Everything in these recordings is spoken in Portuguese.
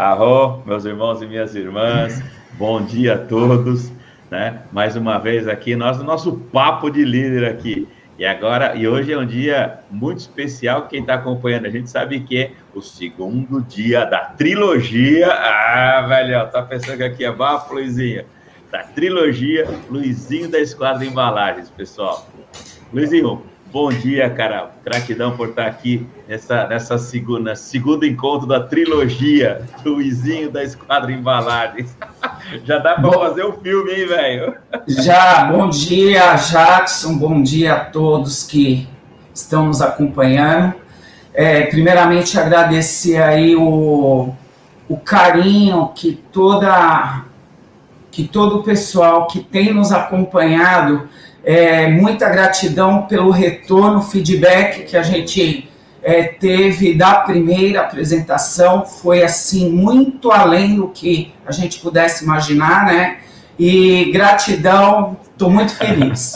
Arro, meus irmãos e minhas irmãs, bom dia a todos, né? Mais uma vez aqui, nós no nosso papo de líder aqui. E agora, e hoje é um dia muito especial. Quem está acompanhando, a gente sabe que é o segundo dia da trilogia. Ah, velho, tá pensando que aqui é bafo, Luizinho? Da trilogia Luizinho da Esquadra Embalagens, pessoal. Luizinho, bom dia, cara. Gratidão por estar aqui nessa, nessa segunda, segundo encontro da trilogia Luizinho da Esquadra Embalagens. Já dá para fazer o um filme, hein, velho? Já, bom dia, Jackson, bom dia a todos que estão nos acompanhando. É, primeiramente, agradecer aí o, o carinho que toda que todo o pessoal que tem nos acompanhado, é, muita gratidão pelo retorno, feedback que a gente é, teve da primeira apresentação foi assim muito além do que a gente pudesse imaginar, né? E gratidão, estou muito feliz.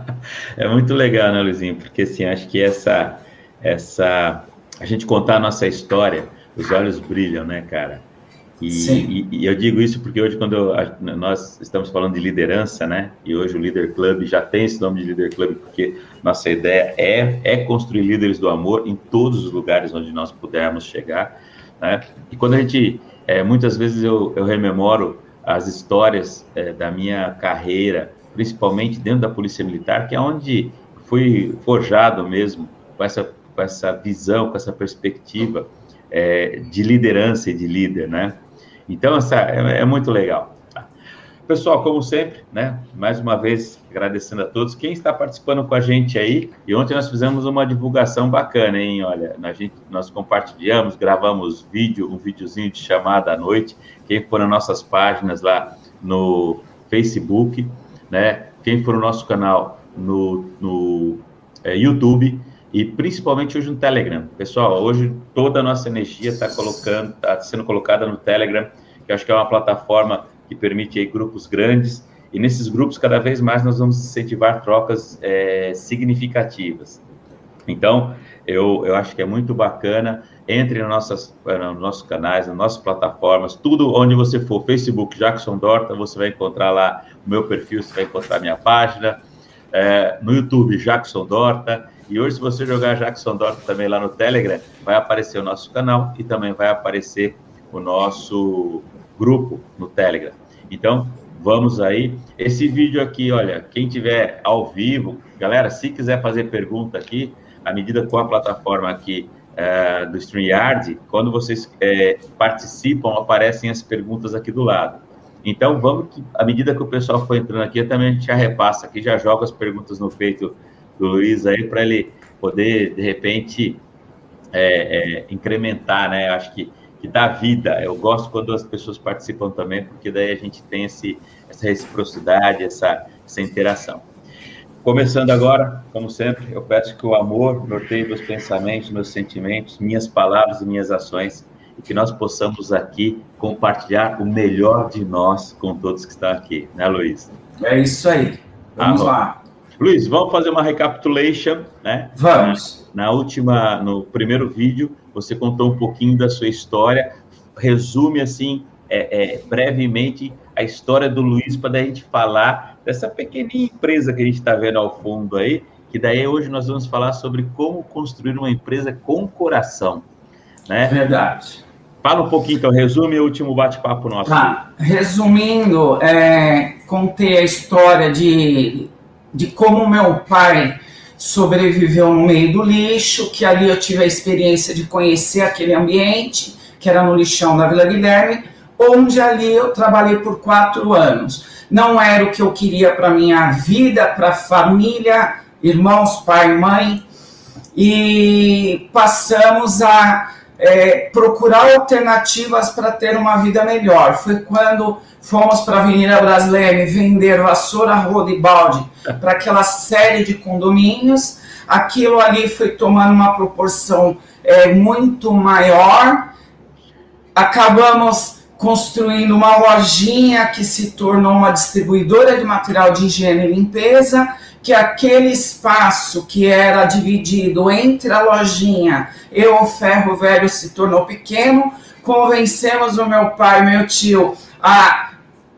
é muito legal, né, Luizinho? Porque assim, acho que essa, essa, a gente contar a nossa história, os olhos brilham, né, cara? E, e, e, eu digo isso porque hoje, quando eu, nós estamos falando de liderança, né? E hoje o Líder Club já tem esse nome de Líder Club, porque nossa ideia é, é construir líderes do amor em todos os lugares onde nós pudermos chegar, né? E quando a gente, é, muitas vezes eu, eu rememoro as histórias é, da minha carreira, principalmente dentro da Polícia Militar, que é onde fui forjado mesmo com essa, com essa visão, com essa perspectiva é, de liderança e de líder, né? Então, essa é, é muito legal. Tá? Pessoal, como sempre, né? Mais uma vez agradecendo a todos. Quem está participando com a gente aí? E ontem nós fizemos uma divulgação bacana, hein? Olha, a gente, nós compartilhamos, gravamos vídeo, um videozinho de chamada à noite. Quem for nas nossas páginas lá no Facebook, né? Quem for no nosso canal no, no é, YouTube e principalmente hoje no Telegram. Pessoal, hoje toda a nossa energia está colocando, está sendo colocada no Telegram, que eu acho que é uma plataforma que permite aí grupos grandes, e nesses grupos cada vez mais nós vamos incentivar trocas é, significativas. Então, eu, eu acho que é muito bacana. Entre nossas, nos nossos canais, nas nossas plataformas, tudo onde você for, Facebook Jackson Dorta, você vai encontrar lá o meu perfil, você vai encontrar a minha página. É, no YouTube, Jackson Dorta. E hoje, se você jogar Jackson Dorta também lá no Telegram, vai aparecer o nosso canal e também vai aparecer o nosso grupo no Telegram. Então, vamos aí. Esse vídeo aqui, olha, quem tiver ao vivo, galera, se quiser fazer pergunta aqui, à medida com a plataforma aqui é, do StreamYard, quando vocês é, participam, aparecem as perguntas aqui do lado. Então, vamos que, à medida que o pessoal for entrando aqui, também a gente já repassa aqui, já joga as perguntas no peito do Luiz aí para ele poder, de repente, é, é, incrementar, né? Acho que, que dá vida. Eu gosto quando as pessoas participam também, porque daí a gente tem esse, essa reciprocidade, essa, essa interação. Começando agora, como sempre, eu peço que o amor norteie meus pensamentos, meus sentimentos, minhas palavras e minhas ações, e que nós possamos aqui compartilhar o melhor de nós com todos que estão aqui, né, Luiz? É isso aí. Vamos lá. Luiz, vamos fazer uma recapitulation, né? Vamos. Na, na, última, no primeiro vídeo, você contou um pouquinho da sua história. Resume assim, é, é, brevemente, a história do Luiz para a gente falar dessa pequenininha empresa que a gente está vendo ao fundo aí. Que daí hoje nós vamos falar sobre como construir uma empresa com coração, né? Verdade. Fala um pouquinho, então, resume o último bate-papo nosso. Tá. Resumindo, é, contei a história de de como meu pai sobreviveu no meio do lixo, que ali eu tive a experiência de conhecer aquele ambiente, que era no lixão da Vila Guilherme, onde ali eu trabalhei por quatro anos. Não era o que eu queria para minha vida, para família, irmãos, pai, mãe, e passamos a é, procurar alternativas para ter uma vida melhor. Foi quando fomos para a Avenida Brasileira vender vassoura, roda e balde para aquela série de condomínios. Aquilo ali foi tomando uma proporção é, muito maior. Acabamos construindo uma lojinha que se tornou uma distribuidora de material de higiene e limpeza, que aquele espaço que era dividido entre a lojinha e o ferro velho se tornou pequeno, convencemos o meu pai, meu tio, a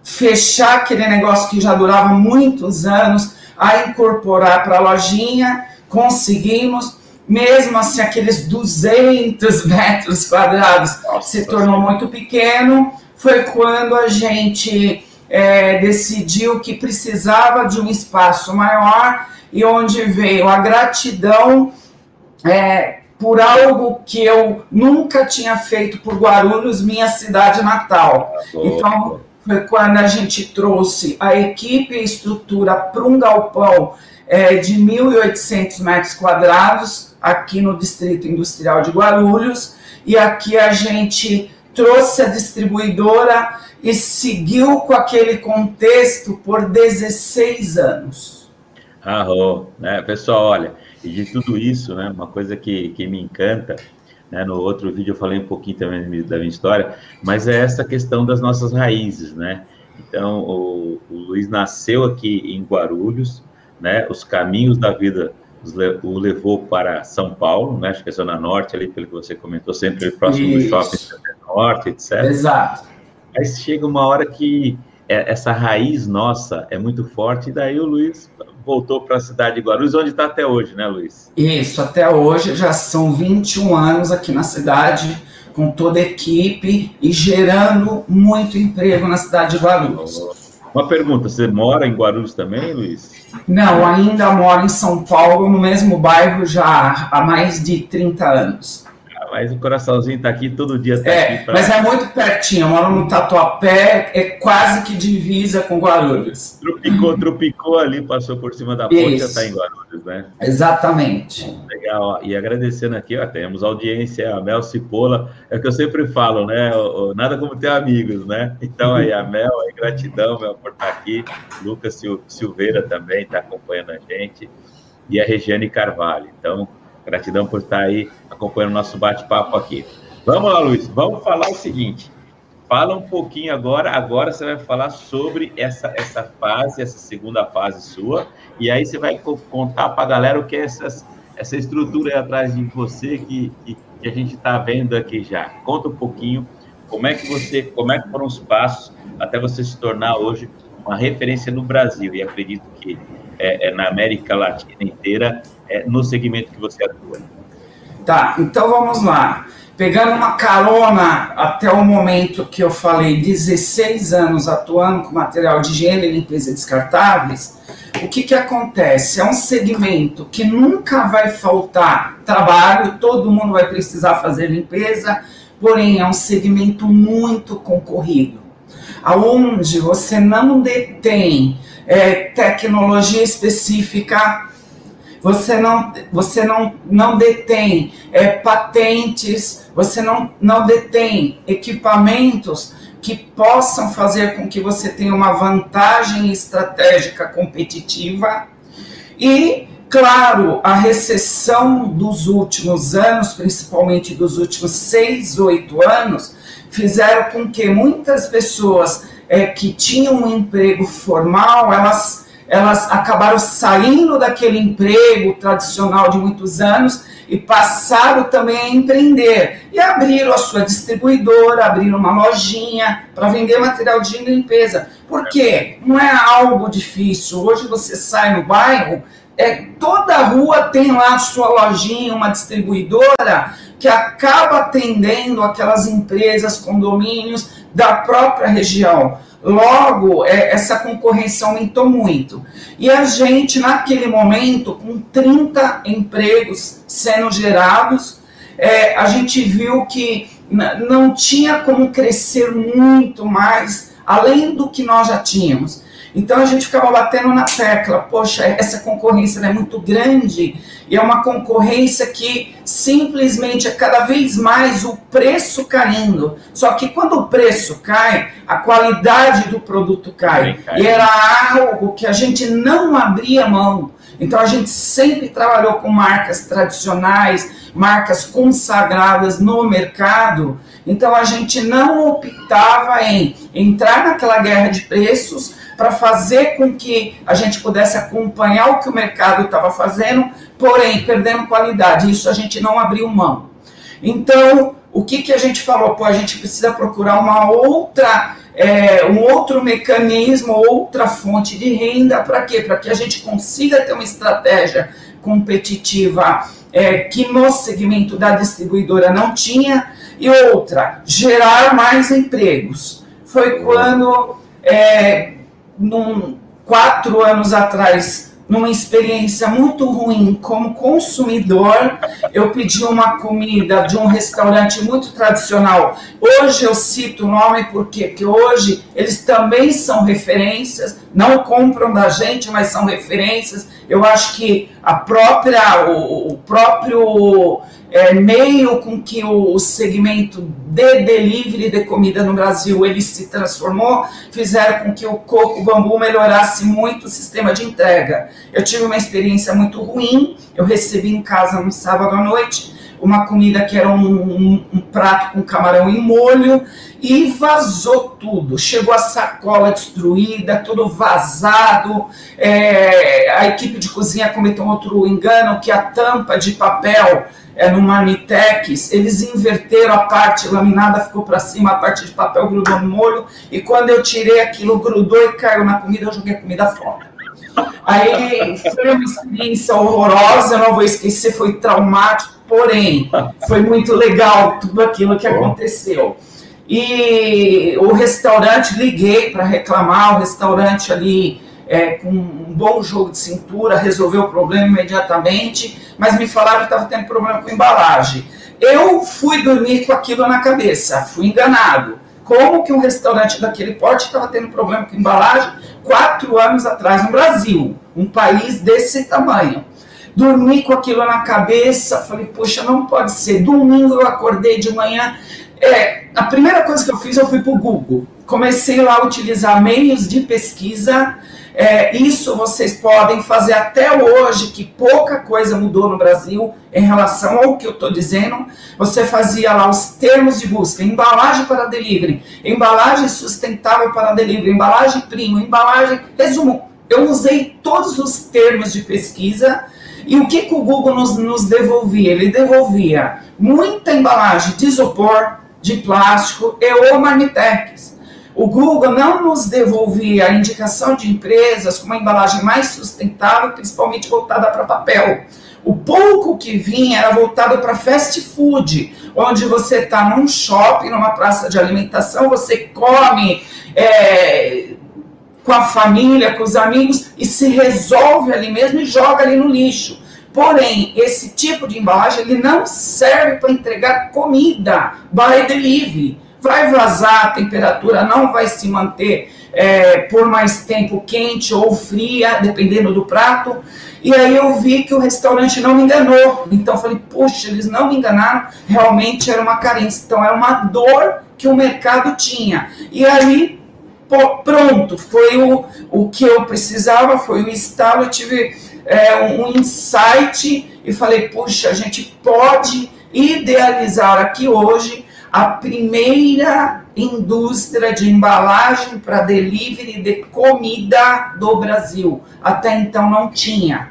fechar aquele negócio que já durava muitos anos, a incorporar para a lojinha, conseguimos, mesmo assim aqueles 200 metros quadrados Nossa, se tornou muito pequeno, foi quando a gente é, decidiu que precisava de um espaço maior e onde veio a gratidão é, por algo que eu nunca tinha feito por Guarulhos, minha cidade natal. Então, foi quando a gente trouxe a equipe e a estrutura para um galpão é, de 1.800 metros quadrados, aqui no Distrito Industrial de Guarulhos, e aqui a gente trouxe a distribuidora e seguiu com aquele contexto por 16 anos. Arro, né? Pessoal, olha, e de tudo isso, né, uma coisa que, que me encanta, né, no outro vídeo eu falei um pouquinho também da minha história, mas é essa questão das nossas raízes, né? Então, o, o Luiz nasceu aqui em Guarulhos, né? Os caminhos da vida o levou para São Paulo, né? Acho que é Zona Norte, ali, pelo que você comentou, sempre próximo Isso. do shopping Norte, etc. Exato. Aí chega uma hora que é, essa raiz nossa é muito forte, e daí o Luiz voltou para a cidade de Guarulhos, onde está até hoje, né, Luiz? Isso, até hoje já são 21 anos aqui na cidade, com toda a equipe e gerando muito emprego na cidade de Guarulhos. Uma pergunta, você mora em Guarulhos também, Luiz? Não, ainda moro em São Paulo, no mesmo bairro já há mais de 30 anos mas o coraçãozinho tá aqui todo dia. Tá é, pra... mas é muito pertinho. Eu moro no Tatuapé, é quase que divisa com Guarulhos. Tropicou, tropicou ali, passou por cima da ponte, já tá em Guarulhos, né? Exatamente. Legal, e agradecendo aqui, ó, temos audiência, a Mel Cipola, é o que eu sempre falo, né? Nada como ter amigos, né? Então aí a Mel, aí, gratidão, Mel, por estar aqui. Lucas Silveira também está acompanhando a gente. E a Regiane Carvalho. Então, Gratidão por estar aí acompanhando o nosso bate-papo aqui. Vamos lá, Luiz, vamos falar o seguinte. Fala um pouquinho agora, agora você vai falar sobre essa, essa fase, essa segunda fase sua, e aí você vai contar para a galera o que é essas, essa estrutura aí atrás de você que, que, que a gente está vendo aqui já. Conta um pouquinho como é que você, como é que foram os passos até você se tornar hoje uma referência no Brasil, e acredito que é, é na América Latina inteira é, no segmento que você atua. Tá, então vamos lá. Pegando uma carona até o momento que eu falei, 16 anos atuando com material de higiene e limpeza descartáveis, o que, que acontece? É um segmento que nunca vai faltar trabalho, todo mundo vai precisar fazer limpeza, porém é um segmento muito concorrido, aonde você não detém é, tecnologia específica você não, você não, não detém é, patentes, você não, não detém equipamentos que possam fazer com que você tenha uma vantagem estratégica competitiva. E, claro, a recessão dos últimos anos, principalmente dos últimos seis, oito anos, fizeram com que muitas pessoas é, que tinham um emprego formal, elas elas acabaram saindo daquele emprego tradicional de muitos anos e passaram também a empreender. E abriram a sua distribuidora, abriram uma lojinha para vender material de limpeza. Por quê? Não é algo difícil. Hoje você sai no bairro, é, toda rua tem lá a sua lojinha, uma distribuidora que acaba atendendo aquelas empresas, condomínios da própria região. Logo, é, essa concorrência aumentou muito. E a gente, naquele momento, com 30 empregos sendo gerados, é, a gente viu que não tinha como crescer muito mais, além do que nós já tínhamos. Então a gente ficava batendo na tecla, poxa, essa concorrência é muito grande e é uma concorrência que simplesmente é cada vez mais o preço caindo. Só que quando o preço cai, a qualidade do produto cai. cai. E era algo que a gente não abria mão. Então a gente sempre trabalhou com marcas tradicionais, marcas consagradas no mercado. Então a gente não optava em entrar naquela guerra de preços para fazer com que a gente pudesse acompanhar o que o mercado estava fazendo, porém perdendo qualidade. Isso a gente não abriu mão. Então, o que, que a gente falou? Pô, a gente precisa procurar uma outra, é, um outro mecanismo, outra fonte de renda, para quê? Para que a gente consiga ter uma estratégia competitiva é, que no segmento da distribuidora não tinha, e outra, gerar mais empregos. Foi quando, é, num, quatro anos atrás, numa experiência muito ruim como consumidor. Eu pedi uma comida de um restaurante muito tradicional. Hoje eu cito o nome porque, porque hoje eles também são referências, não compram da gente, mas são referências. Eu acho que a própria, o, o próprio é, meio com que o segmento de delivery de comida no Brasil ele se transformou, fizeram com que o coco bambu melhorasse muito o sistema de entrega. Eu tive uma experiência muito ruim, eu recebi em casa no sábado à noite uma comida que era um, um, um, prato com camarão em molho e vazou tudo. Chegou a sacola destruída, tudo vazado. É, a equipe de cozinha cometeu outro engano que a tampa de papel é, no Marmitex, eles inverteram a parte laminada, ficou para cima, a parte de papel grudou no molho, e quando eu tirei aquilo, grudou e caiu na comida, eu joguei a comida fora. Aí foi uma experiência horrorosa, eu não vou esquecer, foi traumático, porém, foi muito legal tudo aquilo que aconteceu. E o restaurante, liguei para reclamar, o restaurante ali é, com um bom jogo de cintura, resolveu o problema imediatamente, mas me falaram que estava tendo problema com embalagem. Eu fui dormir com aquilo na cabeça, fui enganado. Como que um restaurante daquele porte estava tendo problema com embalagem quatro anos atrás no Brasil, um país desse tamanho? Dormi com aquilo na cabeça, falei, poxa, não pode ser. Domingo eu acordei de manhã. É, a primeira coisa que eu fiz, eu fui para o Google. Comecei lá a utilizar meios de pesquisa é, isso vocês podem fazer até hoje, que pouca coisa mudou no Brasil em relação ao que eu estou dizendo. Você fazia lá os termos de busca: embalagem para delivery, embalagem sustentável para delivery, embalagem primo, embalagem. Resumo, eu usei todos os termos de pesquisa. E o que, que o Google nos, nos devolvia? Ele devolvia muita embalagem de isopor, de plástico e ou marmitex. O Google não nos devolvia a indicação de empresas com uma embalagem mais sustentável, principalmente voltada para papel. O pouco que vinha era voltado para fast food, onde você está num shopping, numa praça de alimentação, você come é, com a família, com os amigos e se resolve ali mesmo e joga ali no lixo. Porém, esse tipo de embalagem ele não serve para entregar comida by delivery vai vazar, a temperatura não vai se manter é, por mais tempo quente ou fria, dependendo do prato. E aí eu vi que o restaurante não me enganou. Então eu falei, puxa, eles não me enganaram, realmente era uma carência. Então era uma dor que o mercado tinha. E aí, pronto, foi o, o que eu precisava, foi o estalo, eu tive é, um, insight e falei, puxa, a gente pode idealizar aqui hoje a primeira indústria de embalagem para delivery de comida do Brasil. Até então não tinha.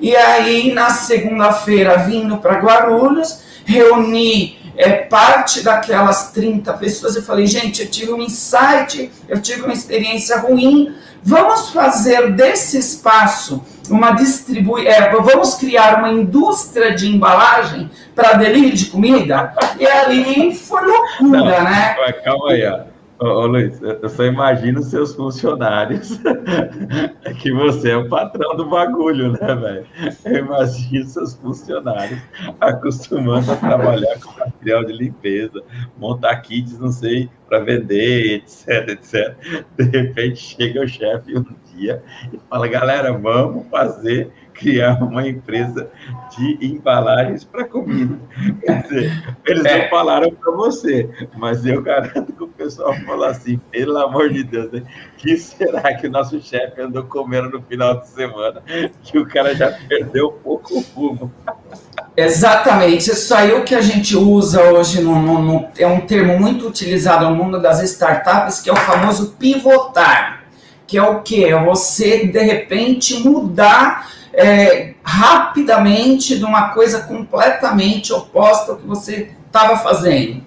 E aí, na segunda-feira, vindo para Guarulhos, reuni é, parte daquelas 30 pessoas e falei, gente, eu tive um insight, eu tive uma experiência ruim, vamos fazer desse espaço uma distribui, é, vamos criar uma indústria de embalagem para delivery de comida? E ali foi loucura, Não, né? Calma aí, ó. Ô, Luiz, eu só imagino seus funcionários que você é o patrão do bagulho, né, velho? Eu imagino seus funcionários acostumando a trabalhar com material de limpeza, montar kits, não sei, para vender, etc, etc. De repente chega o chefe um dia e fala, galera, vamos fazer criar uma empresa de embalagens para comida. Quer dizer, eles é. não falaram para você, mas eu garanto que o pessoal falou assim: pelo amor de Deus, né? que será que o nosso chefe andou comendo no final de semana? Que o cara já perdeu um pouco o rumo. Exatamente, isso aí é o que a gente usa hoje no, no, no, é um termo muito utilizado no mundo das startups, que é o famoso pivotar, que é o que? É você de repente mudar é, rapidamente de uma coisa completamente oposta ao que você estava fazendo.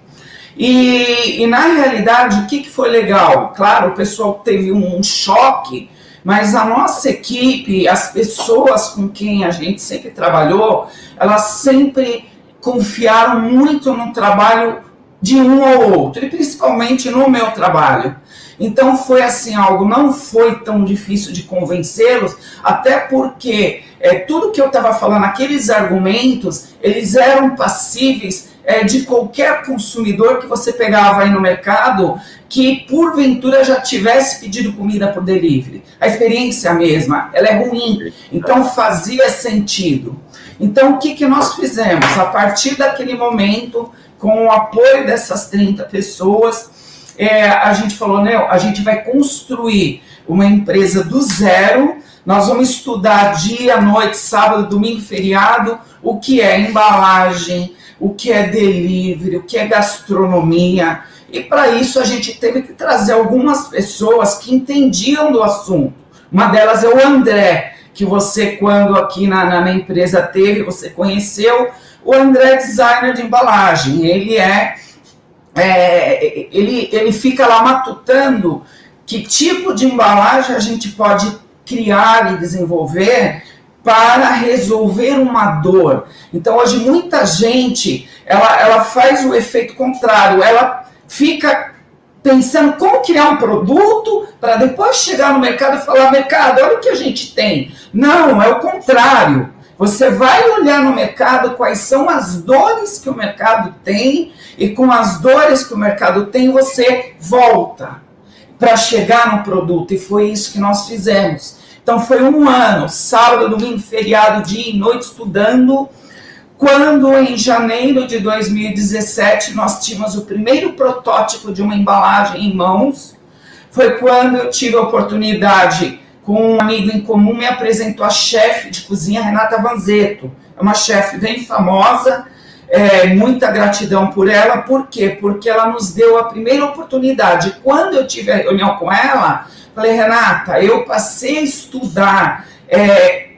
E, e, na realidade, o que, que foi legal? Claro, o pessoal teve um choque, mas a nossa equipe, as pessoas com quem a gente sempre trabalhou, elas sempre confiaram muito no trabalho de um ou outro, e principalmente no meu trabalho. Então foi assim algo, não foi tão difícil de convencê-los, até porque é, tudo que eu estava falando, aqueles argumentos, eles eram passíveis é, de qualquer consumidor que você pegava aí no mercado que porventura já tivesse pedido comida por delivery. A experiência mesma, ela é ruim, então fazia sentido. Então o que, que nós fizemos? A partir daquele momento, com o apoio dessas 30 pessoas, é, a gente falou, né, a gente vai construir uma empresa do zero, nós vamos estudar dia, noite, sábado, domingo, feriado, o que é embalagem, o que é delivery, o que é gastronomia. E para isso a gente teve que trazer algumas pessoas que entendiam do assunto. Uma delas é o André, que você, quando aqui na, na, na empresa teve, você conheceu. O André é designer de embalagem. Ele é é, ele, ele fica lá matutando que tipo de embalagem a gente pode criar e desenvolver para resolver uma dor. Então, hoje, muita gente, ela, ela faz o efeito contrário, ela fica pensando como criar um produto para depois chegar no mercado e falar, mercado, olha o que a gente tem. Não, é o contrário. Você vai olhar no mercado quais são as dores que o mercado tem e com as dores que o mercado tem, você volta para chegar no produto. E foi isso que nós fizemos. Então foi um ano, sábado, domingo, feriado, dia e noite estudando. Quando em janeiro de 2017 nós tínhamos o primeiro protótipo de uma embalagem em mãos, foi quando eu tive a oportunidade com um amigo em comum, me apresentou a chefe de cozinha, Renata Vanzeto. É uma chefe bem famosa, é, muita gratidão por ela, por quê? Porque ela nos deu a primeira oportunidade. Quando eu tive a reunião com ela, falei, Renata, eu passei a estudar é,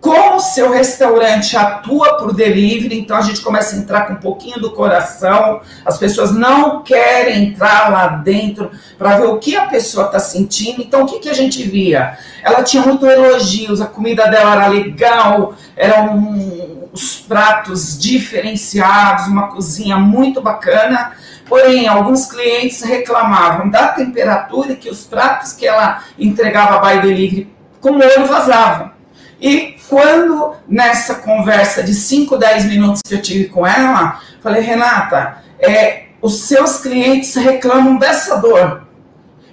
como o seu restaurante atua por delivery, então a gente começa a entrar com um pouquinho do coração. As pessoas não querem entrar lá dentro para ver o que a pessoa está sentindo. Então o que, que a gente via? Ela tinha muito elogios, a comida dela era legal, eram os pratos diferenciados, uma cozinha muito bacana. Porém, alguns clientes reclamavam da temperatura que os pratos que ela entregava by delivery com molho vazavam. E quando nessa conversa de 5, 10 minutos que eu tive com ela, falei, Renata, é, os seus clientes reclamam dessa dor.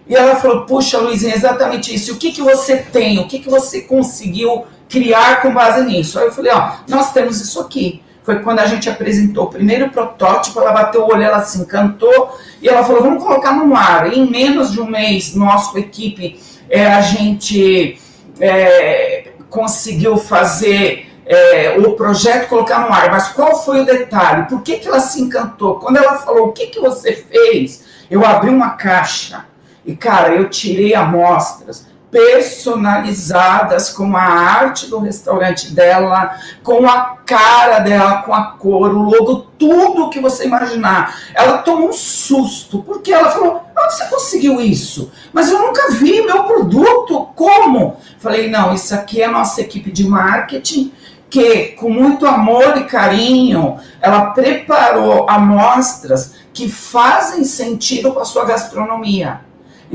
E ela falou, puxa, Luizinha, é exatamente isso. O que, que você tem? O que, que você conseguiu criar com base nisso? Aí eu falei, ó, nós temos isso aqui. Foi quando a gente apresentou o primeiro protótipo, ela bateu o olho, ela se encantou, e ela falou, vamos colocar no ar. E em menos de um mês, nossa equipe, é, a gente... É, conseguiu fazer é, o projeto colocar no ar, mas qual foi o detalhe? Por que, que ela se encantou? Quando ela falou, o que, que você fez? Eu abri uma caixa e, cara, eu tirei amostras personalizadas com a arte do restaurante dela, com a cara dela, com a cor, o logo, tudo que você imaginar. Ela tomou um susto, porque ela falou: onde você conseguiu isso? Mas eu nunca vi meu produto, como? Falei: não, isso aqui é a nossa equipe de marketing. Que, com muito amor e carinho, ela preparou amostras que fazem sentido com a sua gastronomia.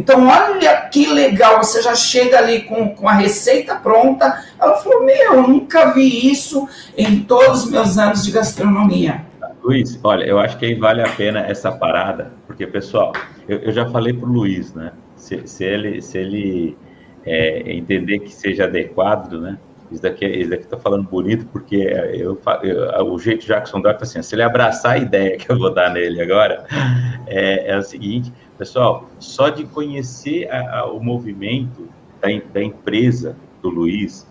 Então, olha que legal, você já chega ali com, com a receita pronta. Ela falou: Meu, eu nunca vi isso em todos os meus anos de gastronomia. Luiz, olha, eu acho que aí vale a pena essa parada, porque, pessoal, eu, eu já falei para o Luiz, né? Se, se ele, se ele é, entender que seja adequado, né? Isso daqui, isso daqui tá falando bonito, porque eu, eu, o jeito Jackson Dock assim, se ele abraçar a ideia que eu vou dar nele agora, é, é o seguinte, pessoal, só de conhecer a, a, o movimento da, da, empresa do Luiz,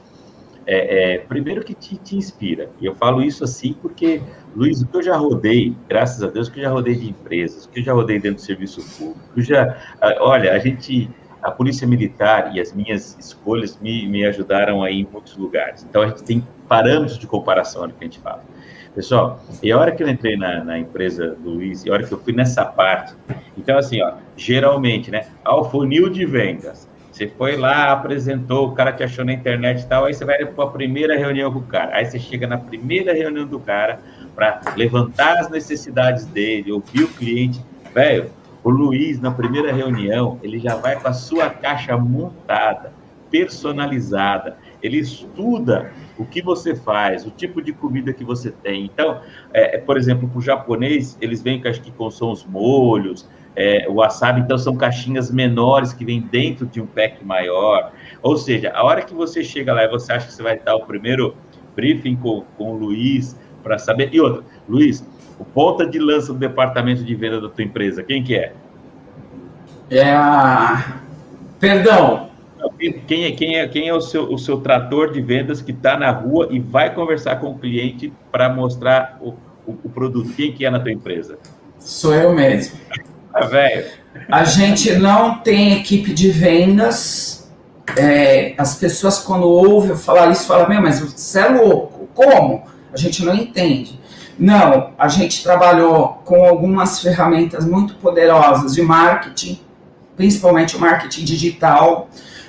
é, é, primeiro que te, te, inspira. E eu falo isso assim porque, Luiz, o que eu já rodei, graças a Deus, o que eu já rodei de empresas, o que eu já rodei dentro do serviço público, já, olha, a gente a polícia militar e as minhas escolhas me, me ajudaram aí em muitos lugares. Então a gente tem parâmetros de comparação no que a gente fala. Pessoal, e a hora que eu entrei na, na empresa do Luiz, e a hora que eu fui nessa parte, então assim, ó, geralmente, né, ao funil de vendas, você foi lá, apresentou, o cara te achou na internet e tal, aí você vai para a primeira reunião com o cara. Aí você chega na primeira reunião do cara para levantar as necessidades dele, ouvir o cliente. Velho, o Luiz, na primeira reunião, ele já vai com a sua caixa montada, personalizada. Ele estuda o que você faz, o tipo de comida que você tem. Então, é, por exemplo, para o japonês, eles vêm acho que com são os molhos, é, o wasabi, então, são caixinhas menores que vêm dentro de um pack maior. Ou seja, a hora que você chega lá e você acha que você vai dar o primeiro briefing com, com o Luiz para saber. E outra, Luiz, o ponta de lança do departamento de venda da tua empresa, quem que é? É a. Perdão. Quem é, quem é, quem é o, seu, o seu trator de vendas que está na rua e vai conversar com o cliente para mostrar o, o, o produto? Quem que é na tua empresa? Sou eu mesmo. Ah, velho. A gente não tem equipe de vendas. É, as pessoas, quando ouvem eu falar isso, falam: Meu, mas você é louco. Como? A gente não entende. Não, a gente trabalhou com algumas ferramentas muito poderosas de marketing, principalmente o marketing digital.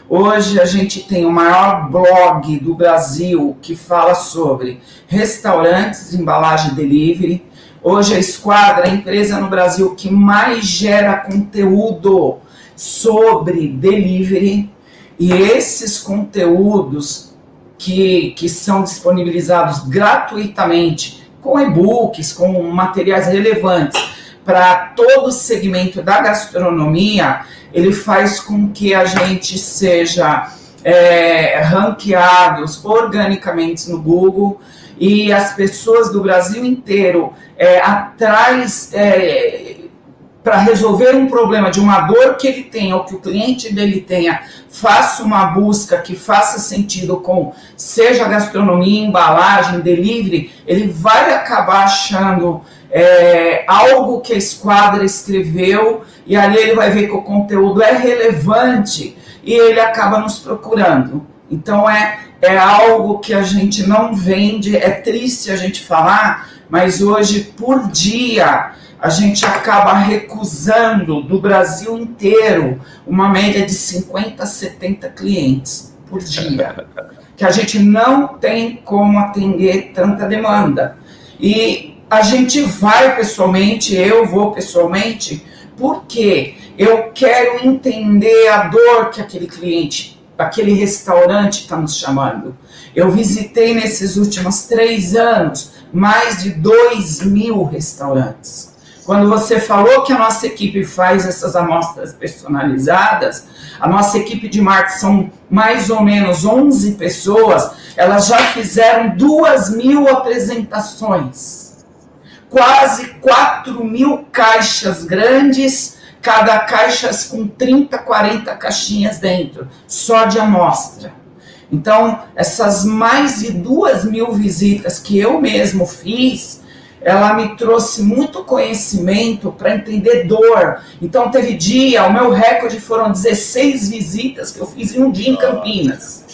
Hoje a gente tem o maior blog do Brasil que fala sobre restaurantes, embalagem delivery. Hoje a Esquadra é a empresa no Brasil que mais gera conteúdo sobre delivery e esses conteúdos que, que são disponibilizados gratuitamente com e-books, com materiais relevantes para todo o segmento da gastronomia, ele faz com que a gente seja é, ranqueados organicamente no Google e as pessoas do Brasil inteiro é, atrás é, para resolver um problema de uma dor que ele tenha ou que o cliente dele tenha, faça uma busca que faça sentido com seja gastronomia, embalagem, delivery, ele vai acabar achando é, algo que a esquadra escreveu e ali ele vai ver que o conteúdo é relevante e ele acaba nos procurando. Então é é algo que a gente não vende, é triste a gente falar, mas hoje, por dia, a gente acaba recusando do Brasil inteiro uma média de 50 a 70 clientes por dia. Que a gente não tem como atender tanta demanda. E a gente vai pessoalmente, eu vou pessoalmente, porque eu quero entender a dor que aquele cliente aquele restaurante está nos chamando. Eu visitei nesses últimos três anos mais de dois mil restaurantes. Quando você falou que a nossa equipe faz essas amostras personalizadas, a nossa equipe de marketing são mais ou menos 11 pessoas, elas já fizeram duas mil apresentações, quase 4 mil caixas grandes cada caixa com 30, 40 caixinhas dentro, só de amostra. Então, essas mais de duas mil visitas que eu mesmo fiz, ela me trouxe muito conhecimento para entender dor. Então, teve dia, o meu recorde foram 16 visitas que eu fiz em um dia em Campinas.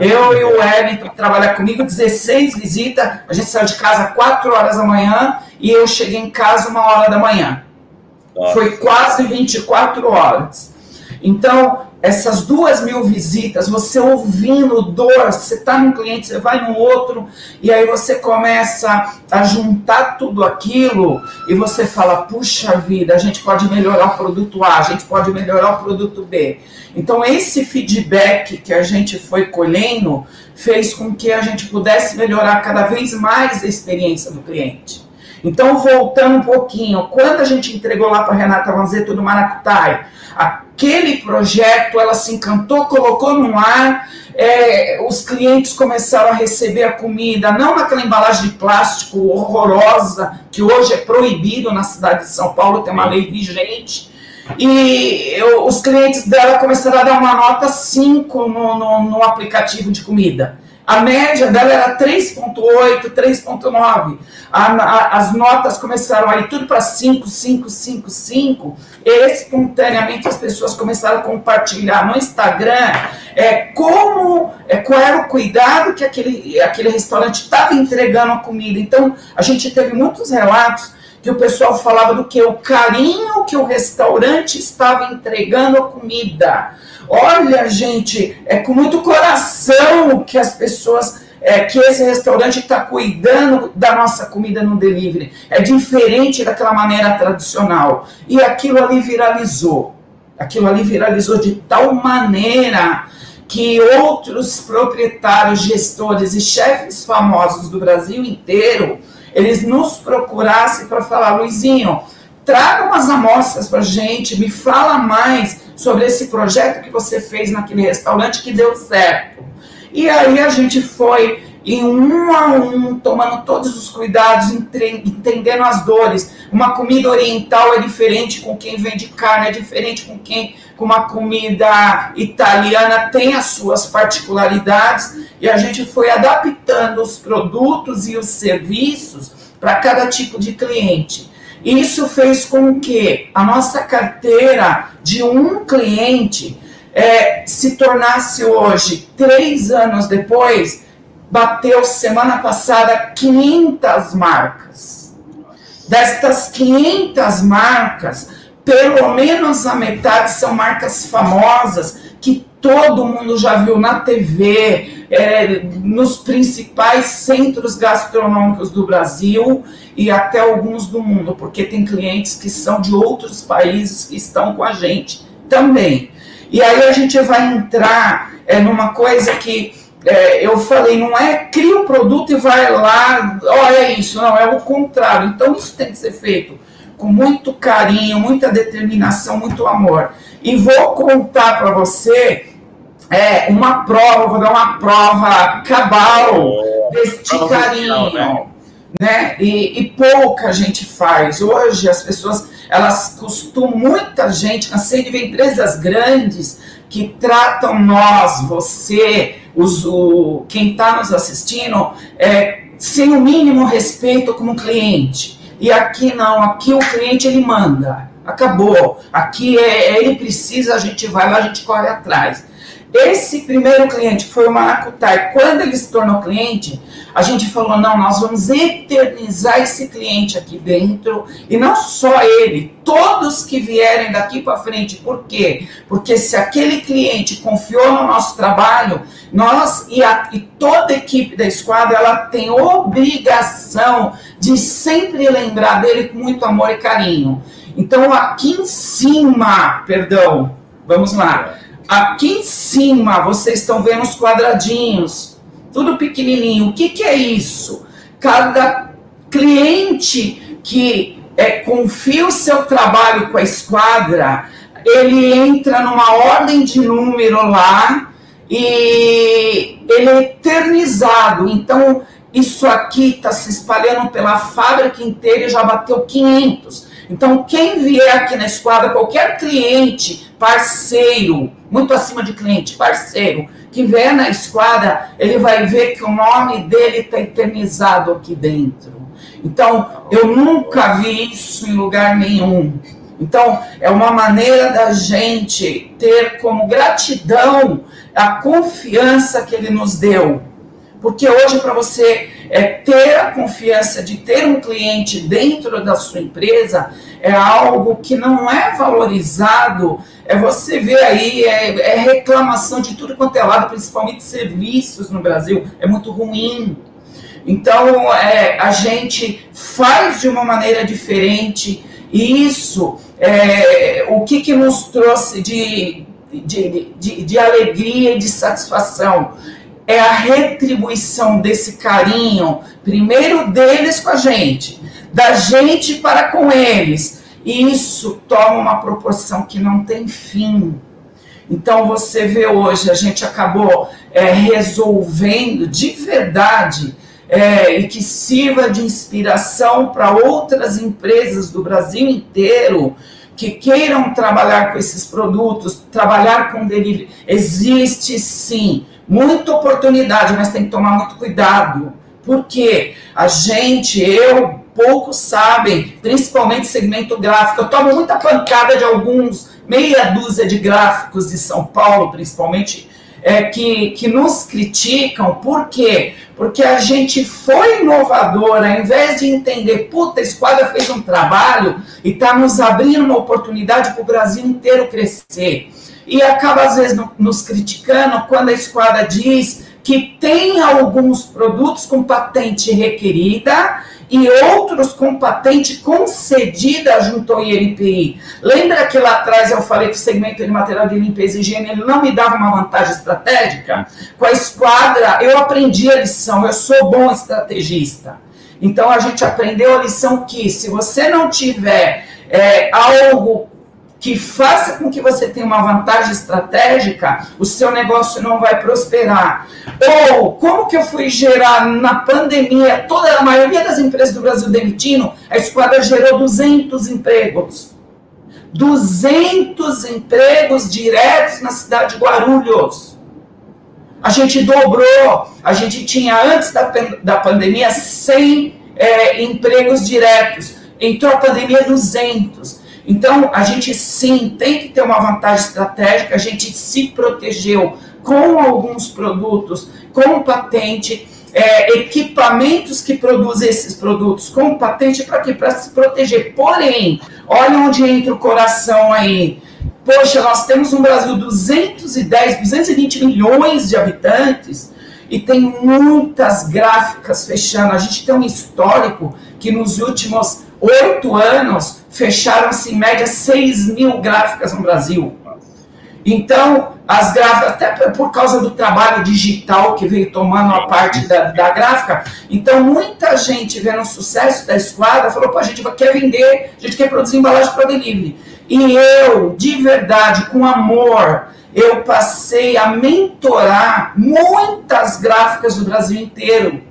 Eu e o Wellington, que trabalha comigo, 16 visitas. A gente saiu de casa 4 horas da manhã e eu cheguei em casa uma hora da manhã. Nossa. Foi quase 24 horas. Então, essas duas mil visitas, você ouvindo dor, você está num cliente, você vai no outro, e aí você começa a juntar tudo aquilo e você fala: puxa vida, a gente pode melhorar o produto A, a gente pode melhorar o produto B. Então, esse feedback que a gente foi colhendo fez com que a gente pudesse melhorar cada vez mais a experiência do cliente. Então, voltando um pouquinho, quando a gente entregou lá para Renata Vanzeto do Maracutai, aquele projeto, ela se encantou, colocou no ar, é, os clientes começaram a receber a comida, não naquela embalagem de plástico horrorosa, que hoje é proibido na cidade de São Paulo, tem uma lei vigente, e eu, os clientes dela começaram a dar uma nota 5 no, no, no aplicativo de comida. A média dela era 3,8, 3,9. As notas começaram a ir tudo para 5, 5, 5, 5. Espontaneamente as pessoas começaram a compartilhar no Instagram é, como, é, qual era o cuidado que aquele, aquele restaurante estava entregando a comida. Então, a gente teve muitos relatos que o pessoal falava do que o carinho que o restaurante estava entregando a comida. Olha, gente, é com muito coração que as pessoas, é, que esse restaurante está cuidando da nossa comida no delivery. É diferente daquela maneira tradicional. E aquilo ali viralizou. Aquilo ali viralizou de tal maneira que outros proprietários, gestores e chefes famosos do Brasil inteiro, eles nos procurassem para falar, Luizinho, traga umas amostras para gente, me fala mais sobre esse projeto que você fez naquele restaurante que deu certo. E aí a gente foi em um a um, tomando todos os cuidados, entendendo as dores. Uma comida oriental é diferente com quem vende carne, é diferente com quem com uma comida italiana tem as suas particularidades e a gente foi adaptando os produtos e os serviços para cada tipo de cliente. Isso fez com que a nossa carteira de um cliente é, se tornasse hoje, três anos depois, bateu semana passada 500 marcas. Destas 500 marcas, pelo menos a metade são marcas famosas que todo mundo já viu na TV, é, nos principais centros gastronômicos do Brasil e até alguns do mundo, porque tem clientes que são de outros países que estão com a gente também. E aí a gente vai entrar é, numa coisa que é, eu falei, não é cria o produto e vai lá, olha isso, não, é o contrário. Então isso tem que ser feito com muito carinho, muita determinação, muito amor. E vou contar para você é, uma prova, vou dar uma prova cabal deste carinho. Né? né? E, e, pouca gente faz. Hoje as pessoas, elas costumam, muita gente, cansei de ver empresas grandes que tratam nós, você, os, o, quem está nos assistindo, é, sem o mínimo respeito como cliente. E aqui não, aqui o cliente ele manda. Acabou. Aqui é, ele precisa, a gente vai lá, a gente corre atrás. Esse primeiro cliente, foi o Maracutai, quando ele se tornou cliente, a gente falou: não, nós vamos eternizar esse cliente aqui dentro, e não só ele, todos que vierem daqui para frente. Por quê? Porque se aquele cliente confiou no nosso trabalho, nós e, a, e toda a equipe da esquadra, ela tem obrigação de sempre lembrar dele com muito amor e carinho. Então, aqui em cima, perdão, vamos lá. Aqui em cima vocês estão vendo os quadradinhos, tudo pequenininho. O que, que é isso? Cada cliente que é, confia o seu trabalho com a esquadra, ele entra numa ordem de número lá e ele é eternizado. Então, isso aqui está se espalhando pela fábrica inteira e já bateu 500. Então, quem vier aqui na esquadra, qualquer cliente, parceiro, muito acima de cliente, parceiro, que vier na esquadra, ele vai ver que o nome dele está eternizado aqui dentro. Então, eu nunca vi isso em lugar nenhum. Então, é uma maneira da gente ter como gratidão a confiança que ele nos deu. Porque hoje, para você é, ter a confiança de ter um cliente dentro da sua empresa, é algo que não é valorizado. É você ver aí, é, é reclamação de tudo quanto é lado, principalmente serviços no Brasil. É muito ruim. Então, é, a gente faz de uma maneira diferente. E isso, é, o que, que nos trouxe de, de, de, de alegria e de satisfação? É a retribuição desse carinho, primeiro deles com a gente, da gente para com eles. E isso toma uma proporção que não tem fim. Então você vê hoje, a gente acabou é, resolvendo de verdade é, e que sirva de inspiração para outras empresas do Brasil inteiro que queiram trabalhar com esses produtos, trabalhar com delivery. Existe sim muita oportunidade, mas tem que tomar muito cuidado. Porque a gente, eu, poucos sabem, principalmente segmento gráfico, eu tomo muita pancada de alguns, meia dúzia de gráficos de São Paulo, principalmente, é, que, que nos criticam, por quê? Porque a gente foi inovador, ao invés de entender, puta, a Esquadra fez um trabalho e está nos abrindo uma oportunidade para o Brasil inteiro crescer. E acaba, às vezes, no, nos criticando quando a Esquadra diz que tem alguns produtos com patente requerida e outros com patente concedida junto ao INPI. Lembra que lá atrás eu falei que o segmento de material de limpeza e higiene ele não me dava uma vantagem estratégica? Com a esquadra, eu aprendi a lição, eu sou bom estrategista. Então a gente aprendeu a lição que se você não tiver é, algo que faça com que você tenha uma vantagem estratégica, o seu negócio não vai prosperar. Ou como que eu fui gerar na pandemia, toda a maioria das empresas do Brasil demitindo, a esquadra gerou 200 empregos. 200 empregos diretos na cidade de Guarulhos. A gente dobrou, a gente tinha antes da, da pandemia 100 é, empregos diretos. Entrou a pandemia 200. Então, a gente sim tem que ter uma vantagem estratégica, a gente se protegeu com alguns produtos, com patente, é, equipamentos que produzem esses produtos com patente para quê? Para se proteger. Porém, olha onde entra o coração aí. Poxa, nós temos no Brasil 210, 220 milhões de habitantes e tem muitas gráficas fechando. A gente tem um histórico que nos últimos oito anos fecharam-se em média 6 mil gráficas no Brasil. Então, as gráficas, até por causa do trabalho digital que veio tomando a parte da, da gráfica, então muita gente vendo o sucesso da esquadra falou: a gente quer vender, a gente quer produzir embalagem para delivery. E eu, de verdade, com amor, eu passei a mentorar muitas gráficas do Brasil inteiro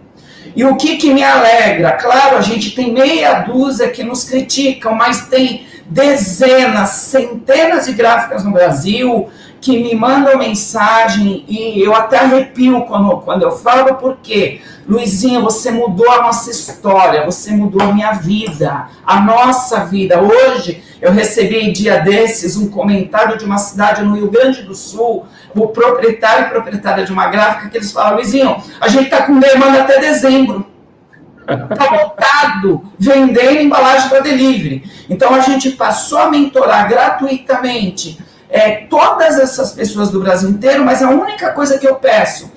e o que, que me alegra? Claro, a gente tem meia dúzia que nos criticam, mas tem dezenas, centenas de gráficas no Brasil que me mandam mensagem e eu até arrepio quando, quando eu falo, porque, Luizinho, você mudou a nossa história, você mudou a minha vida, a nossa vida. Hoje eu recebi dia desses um comentário de uma cidade no Rio Grande do Sul, o proprietário e proprietária de uma gráfica, que eles falam, Luizinho, a gente está com demanda até dezembro. Está lotado, vendendo embalagem para delivery. Então a gente passou a mentorar gratuitamente é, todas essas pessoas do Brasil inteiro, mas a única coisa que eu peço,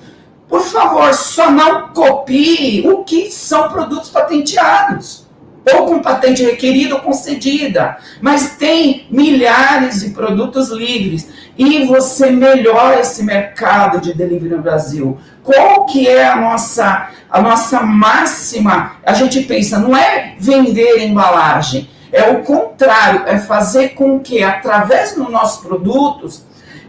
por favor, só não copie o que são produtos patenteados ou com patente requerida ou concedida, mas tem milhares de produtos livres e você melhora esse mercado de delivery no Brasil. Qual que é a nossa a nossa máxima? A gente pensa, não é vender embalagem, é o contrário, é fazer com que através dos nossos produtos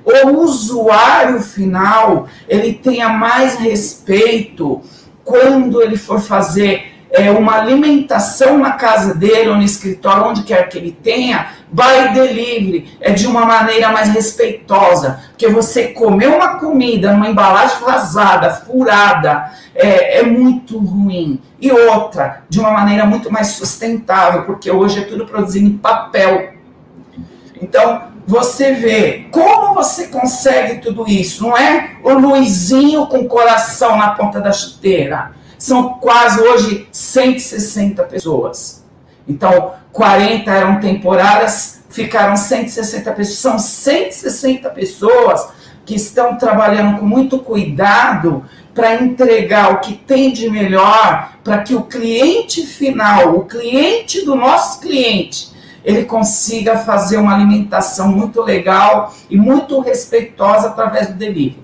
o usuário final ele tenha mais respeito quando ele for fazer é, uma alimentação na casa dele ou no escritório, onde quer que ele tenha, by delivery, é de uma maneira mais respeitosa. Porque você comer uma comida numa embalagem vazada, furada, é, é muito ruim. E outra, de uma maneira muito mais sustentável, porque hoje é tudo produzido em papel. Então, você vê como você consegue tudo isso, não é o Luizinho com o coração na ponta da chuteira são quase hoje 160 pessoas. Então, 40 eram temporárias, ficaram 160 pessoas. São 160 pessoas que estão trabalhando com muito cuidado para entregar o que tem de melhor para que o cliente final, o cliente do nosso cliente, ele consiga fazer uma alimentação muito legal e muito respeitosa através do delivery.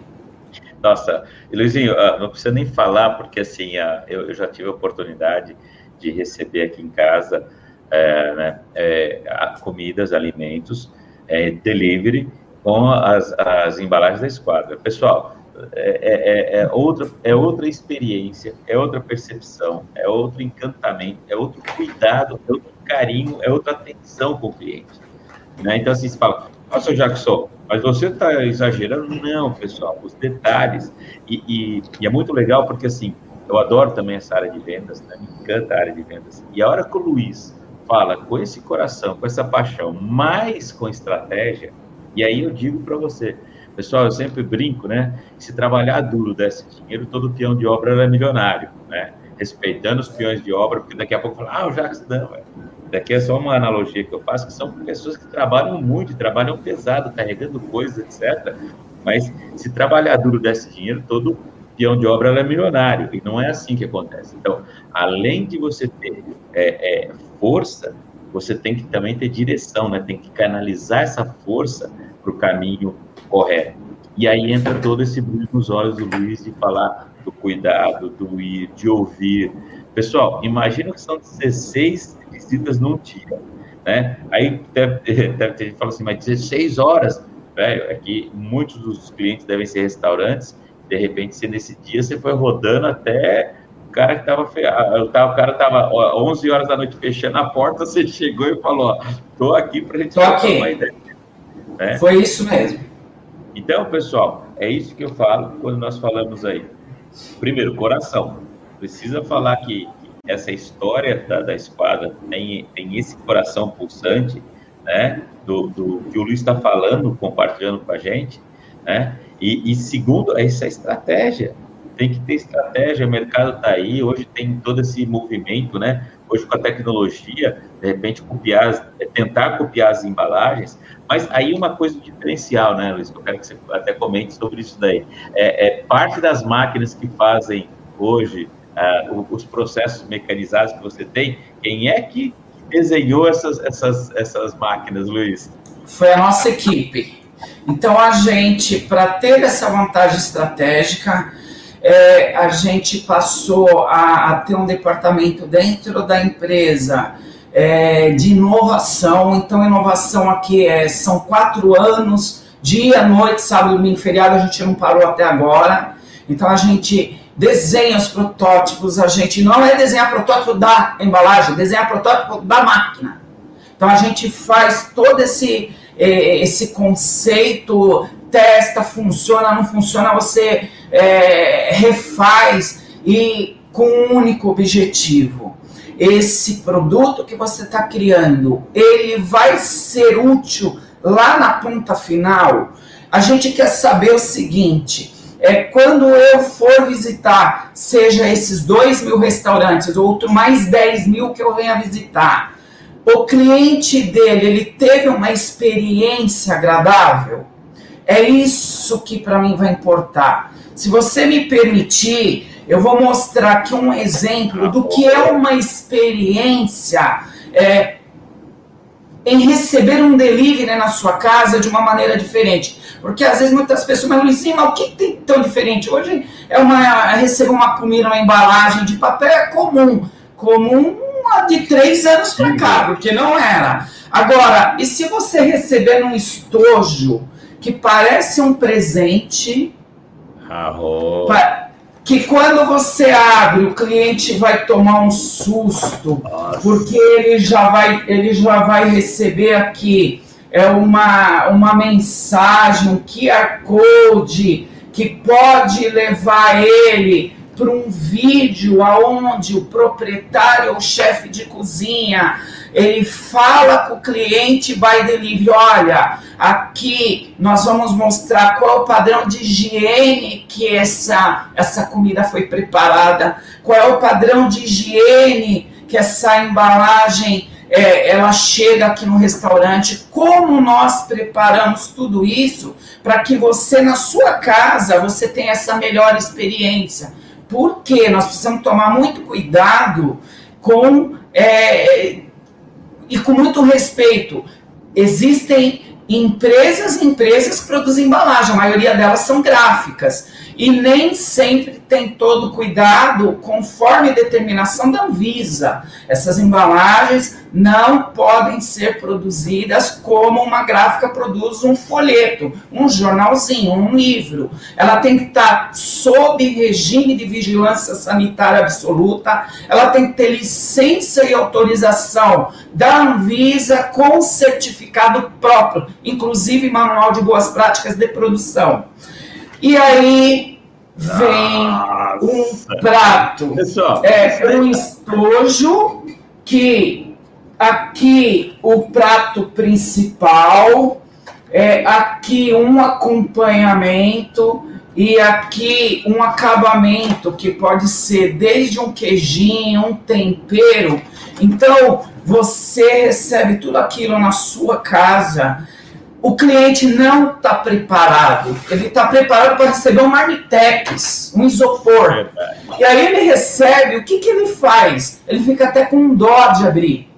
Nossa, Luizinho, ah, não precisa nem falar, porque assim, ah, eu, já tive a oportunidade de receber aqui em casa é, né, é, comidas, alimentos, é, delivery com as, as embalagens da esquadra. Pessoal, é, é, é, outra, é outra experiência, é outra percepção, é outro encantamento, é outro cuidado, é outro carinho, é outra atenção com o cliente. Né? Então, assim, você fala, nossa, Jackson, mas você está exagerando? Não, pessoal, os detalhes. E, e, e, é muito legal porque, assim, eu adoro também essa área de vendas, né? me encanta a área de vendas. E a hora que o Luiz fala com esse coração, com essa paixão, mais com estratégia, e aí eu digo para você, pessoal, eu sempre brinco, né? Se trabalhar duro desse dinheiro, todo peão de obra é milionário, né? Respeitando os peões de obra, porque daqui a pouco fala, ah, o Jacques não, velho Daqui é só uma analogia que eu faço, que são pessoas que trabalham muito, trabalham pesado, carregando coisas, etc. Mas se trabalhar duro desse dinheiro, todo peão de obra é milionário. E não é assim que acontece. Então, além de você ter é, é, força, você tem que também ter direção, né? Tem que canalizar essa força para o caminho correto. E aí entra todo esse brilho nos olhos do Luiz de falar do cuidado, do ir, de ouvir. Pessoal, imagina que são 16 visitas num dia, né? Aí deve, deve ter gente que fala assim, mas 16 horas, velho, é que muitos dos clientes devem ser restaurantes, de repente, se nesse dia você foi rodando até o cara que estava o cara estava 11 horas da noite fechando a porta, você chegou e falou, ó, tô aqui para a gente trocar uma ideia. Né? Foi isso mesmo. Então, pessoal, é isso que eu falo quando nós falamos aí. Primeiro, coração. Precisa falar que essa história da, da espada tem, tem esse coração pulsante, né? Do, do que o Luiz está falando, compartilhando com a gente, né? E, e segundo, essa estratégia. Tem que ter estratégia, o mercado está aí, hoje tem todo esse movimento, né? Hoje com a tecnologia, de repente copiar, é, tentar copiar as embalagens, mas aí uma coisa diferencial, né, Luiz? Eu quero que você até comente sobre isso daí. É, é parte das máquinas que fazem hoje uh, os processos mecanizados que você tem, quem é que desenhou essas, essas, essas máquinas, Luiz? Foi a nossa equipe. Então, a gente, para ter essa vantagem estratégica, é, a gente passou a, a, ter um departamento dentro da empresa é, de inovação. Então, inovação aqui é, são quatro anos, dia, noite, sábado, domingo, feriado, a gente não parou até agora. Então, a gente desenha os protótipos, a gente não é desenhar protótipo da embalagem, desenhar protótipo da máquina. Então a gente faz todo esse, eh, esse conceito, testa, funciona, não funciona, você é, refaz e com um único objetivo. Esse produto que você está criando, ele vai ser útil lá na ponta final. A gente quer saber o seguinte: é, quando eu for visitar, seja esses dois mil restaurantes, outro mais 10 mil que eu venha visitar, o cliente dele, ele teve uma experiência agradável? É isso que para mim vai importar. Se você me permitir, eu vou mostrar aqui um exemplo do que é uma experiência é, em receber um delivery na sua casa de uma maneira diferente. Porque às vezes muitas pessoas, mas Luizinho, mas o que tem tão diferente? Hoje é uma receber uma comida, uma embalagem de papel é comum. Comum de três anos para cá, porque não era. Agora, e se você receber num estojo que parece um presente, Arro que quando você abre, o cliente vai tomar um susto, porque ele já vai, ele já vai receber aqui é uma, uma mensagem, um QR Code que pode levar ele para um vídeo aonde o proprietário ou chefe de cozinha ele fala com o cliente by delivery, olha, aqui nós vamos mostrar qual é o padrão de higiene que essa, essa comida foi preparada, qual é o padrão de higiene que essa embalagem é, ela chega aqui no restaurante, como nós preparamos tudo isso para que você na sua casa você tenha essa melhor experiência. Porque nós precisamos tomar muito cuidado com é, e com muito respeito. Existem empresas empresas que produzem embalagem, a maioria delas são gráficas. E nem sempre tem todo cuidado conforme determinação da Anvisa. Essas embalagens não podem ser produzidas como uma gráfica produz um folheto, um jornalzinho, um livro. Ela tem que estar sob regime de vigilância sanitária absoluta, ela tem que ter licença e autorização da Anvisa com certificado próprio, inclusive manual de boas práticas de produção. E aí vem Nossa. um prato, Pessoal, é um estojo que aqui o prato principal, é aqui um acompanhamento e aqui um acabamento que pode ser desde um queijinho, um tempero. Então você recebe tudo aquilo na sua casa o cliente não está preparado. Ele está preparado para receber um marmitex, um isopor. E aí ele recebe, o que, que ele faz? Ele fica até com dó de abrir.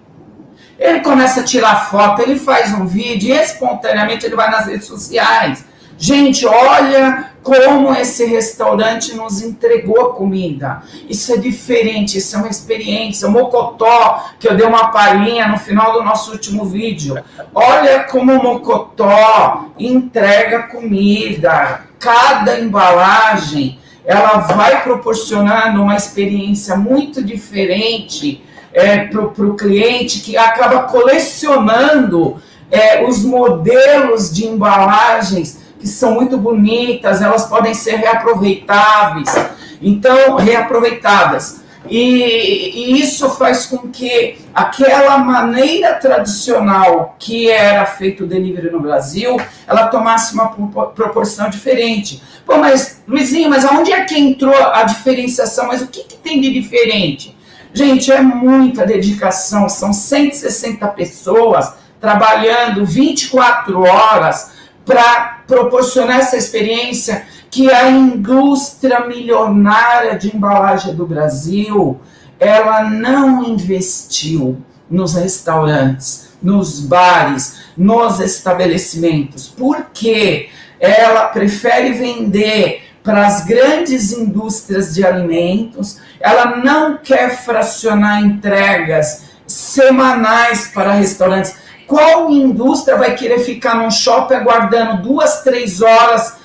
Ele começa a tirar foto, ele faz um vídeo e espontaneamente ele vai nas redes sociais. Gente, olha como esse restaurante nos entregou a comida. Isso é diferente, isso é uma experiência. O Mocotó, que eu dei uma palhinha no final do nosso último vídeo. Olha como o Mocotó entrega comida. Cada embalagem, ela vai proporcionando uma experiência muito diferente é, para o cliente que acaba colecionando é, os modelos de embalagens que são muito bonitas, elas podem ser reaproveitáveis, então reaproveitadas. E, e, isso faz com que aquela maneira tradicional que era feito o delivery no Brasil, ela tomasse uma proporção diferente. Pô, mas Luizinho, mas aonde é que entrou a diferenciação? Mas o que, que tem de diferente? Gente, é muita dedicação, são 160 pessoas trabalhando 24 horas para proporcionar essa experiência que a indústria milionária de embalagem do Brasil. Ela não investiu nos restaurantes, nos bares, nos estabelecimentos, porque ela prefere vender para as grandes indústrias de alimentos, ela não quer fracionar entregas semanais para restaurantes. Qual indústria vai querer ficar num shopping aguardando duas, três horas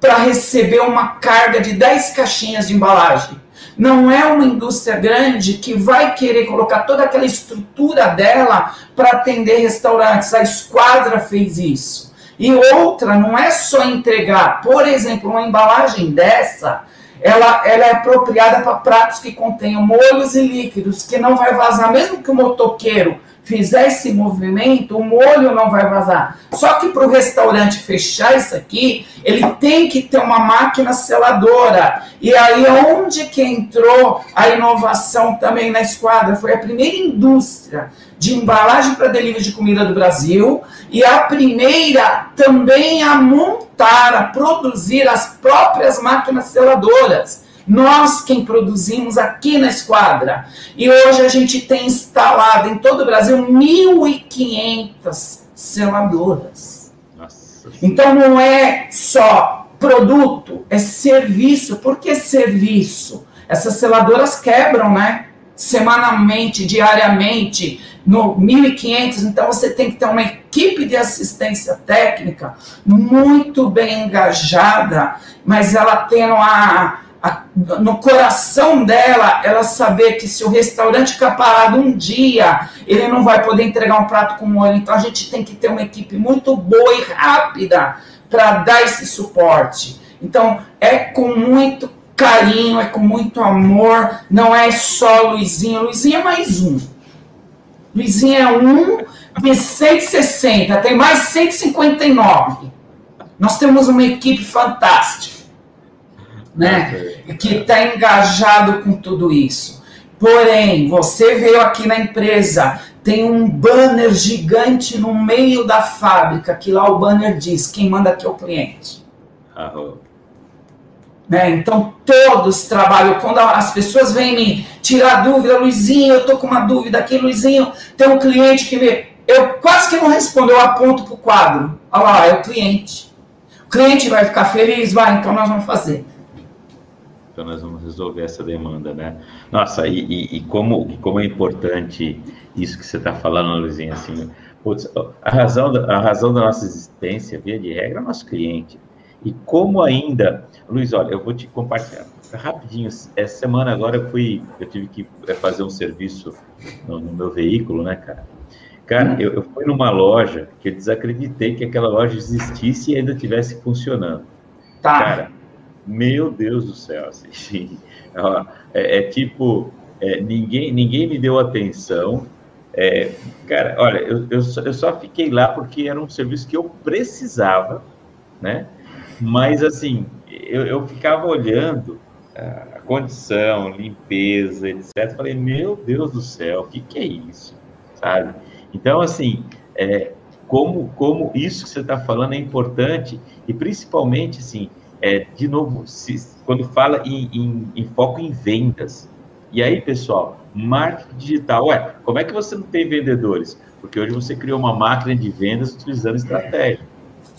para receber uma carga de 10 caixinhas de embalagem? Não é uma indústria grande que vai querer colocar toda aquela estrutura dela para atender restaurantes. A Esquadra fez isso. E outra, não é só entregar, por exemplo, uma embalagem dessa, ela, ela é apropriada para pratos que contenham molhos e líquidos, que não vai vazar, mesmo que o motoqueiro fizer esse movimento, o molho não vai vazar. Só que para o restaurante fechar isso aqui, ele tem que ter uma máquina seladora. E aí onde que entrou a inovação também na esquadra? Foi a primeira indústria de embalagem para delivery de comida do Brasil e a primeira também a montar, a produzir as próprias máquinas seladoras. Nós quem produzimos aqui na esquadra. E hoje a gente tem instalado em todo o Brasil 1.500 seladoras. Nossa. Então não é só produto, é serviço. Por que serviço? Essas seladoras quebram, né? Semanalmente, diariamente, no 1.500. Então você tem que ter uma equipe de assistência técnica muito bem engajada, mas ela tendo a a, no coração dela, ela saber que se o restaurante ficar parado um dia, ele não vai poder entregar um prato com molho. Então a gente tem que ter uma equipe muito boa e rápida para dar esse suporte. Então é com muito carinho, é com muito amor, não é só Luizinho. Luizinho é mais um. Luizinho é um de 160, tem mais 159. Nós temos uma equipe fantástica né? Que está engajado com tudo isso. Porém, você veio aqui na empresa, tem um banner gigante no meio da fábrica, que lá o banner diz: quem manda aqui é o cliente. Né? Então, todos trabalham. Quando as pessoas vêm me tirar dúvida, Luizinho, eu tô com uma dúvida aqui, Luizinho, tem um cliente que me. Eu quase que não respondo, eu aponto para o quadro. Olha lá, é o cliente. O cliente vai ficar feliz? Vai, então nós vamos fazer. Então nós vamos resolver essa demanda, né? Nossa, e, e, e como, como é importante isso que você está falando, Luizinho, assim, putz, a, razão da, a razão da nossa existência, via de regra, é o nosso cliente. E como ainda, Luiz, olha, eu vou te compartilhar rapidinho. Essa semana agora eu fui, eu tive que é, fazer um serviço no, no meu veículo, né, cara? Cara, eu, eu fui numa loja que eu desacreditei que aquela loja existisse e ainda estivesse funcionando. Tá. Cara, meu Deus do céu, assim, é, é tipo, é, ninguém, ninguém me deu atenção. É, cara, olha, eu, eu, só, eu só fiquei lá porque era um serviço que eu precisava, né? Mas, assim, eu, eu ficava olhando a condição, limpeza, etc. Falei, meu Deus do céu, o que, que é isso? Sabe? Então, assim, é, como, como isso que você está falando é importante, e principalmente, assim, é, de novo, se, quando fala em, em, em, foco em vendas. E aí, pessoal, marketing digital, ué, como é que você não tem vendedores? Porque hoje você criou uma máquina de vendas utilizando estratégia.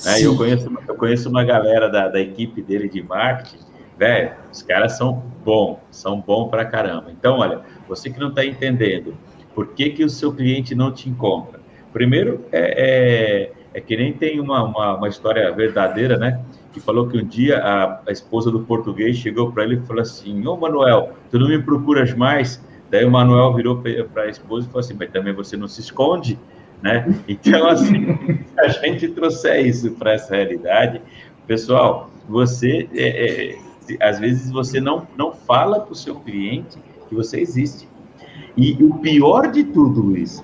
Né? Eu, conheço, eu conheço uma galera da, da equipe dele de marketing, velho, os caras são bons, são bons pra caramba. Então, olha, você que não está entendendo por que, que o seu cliente não te encontra? Primeiro, é, é, é que nem tem uma, uma, uma, história verdadeira, né? Que falou que um dia a, a esposa do português chegou para ele e falou assim: Ô Manuel, tu não me procuras mais? Daí o Manuel virou para a esposa e falou assim: Mas também você não se esconde, né? Então, assim, a gente trouxer isso para essa realidade, pessoal, você, é, é, às vezes, você não, não fala para o seu cliente que você existe. E o pior de tudo, Luiz,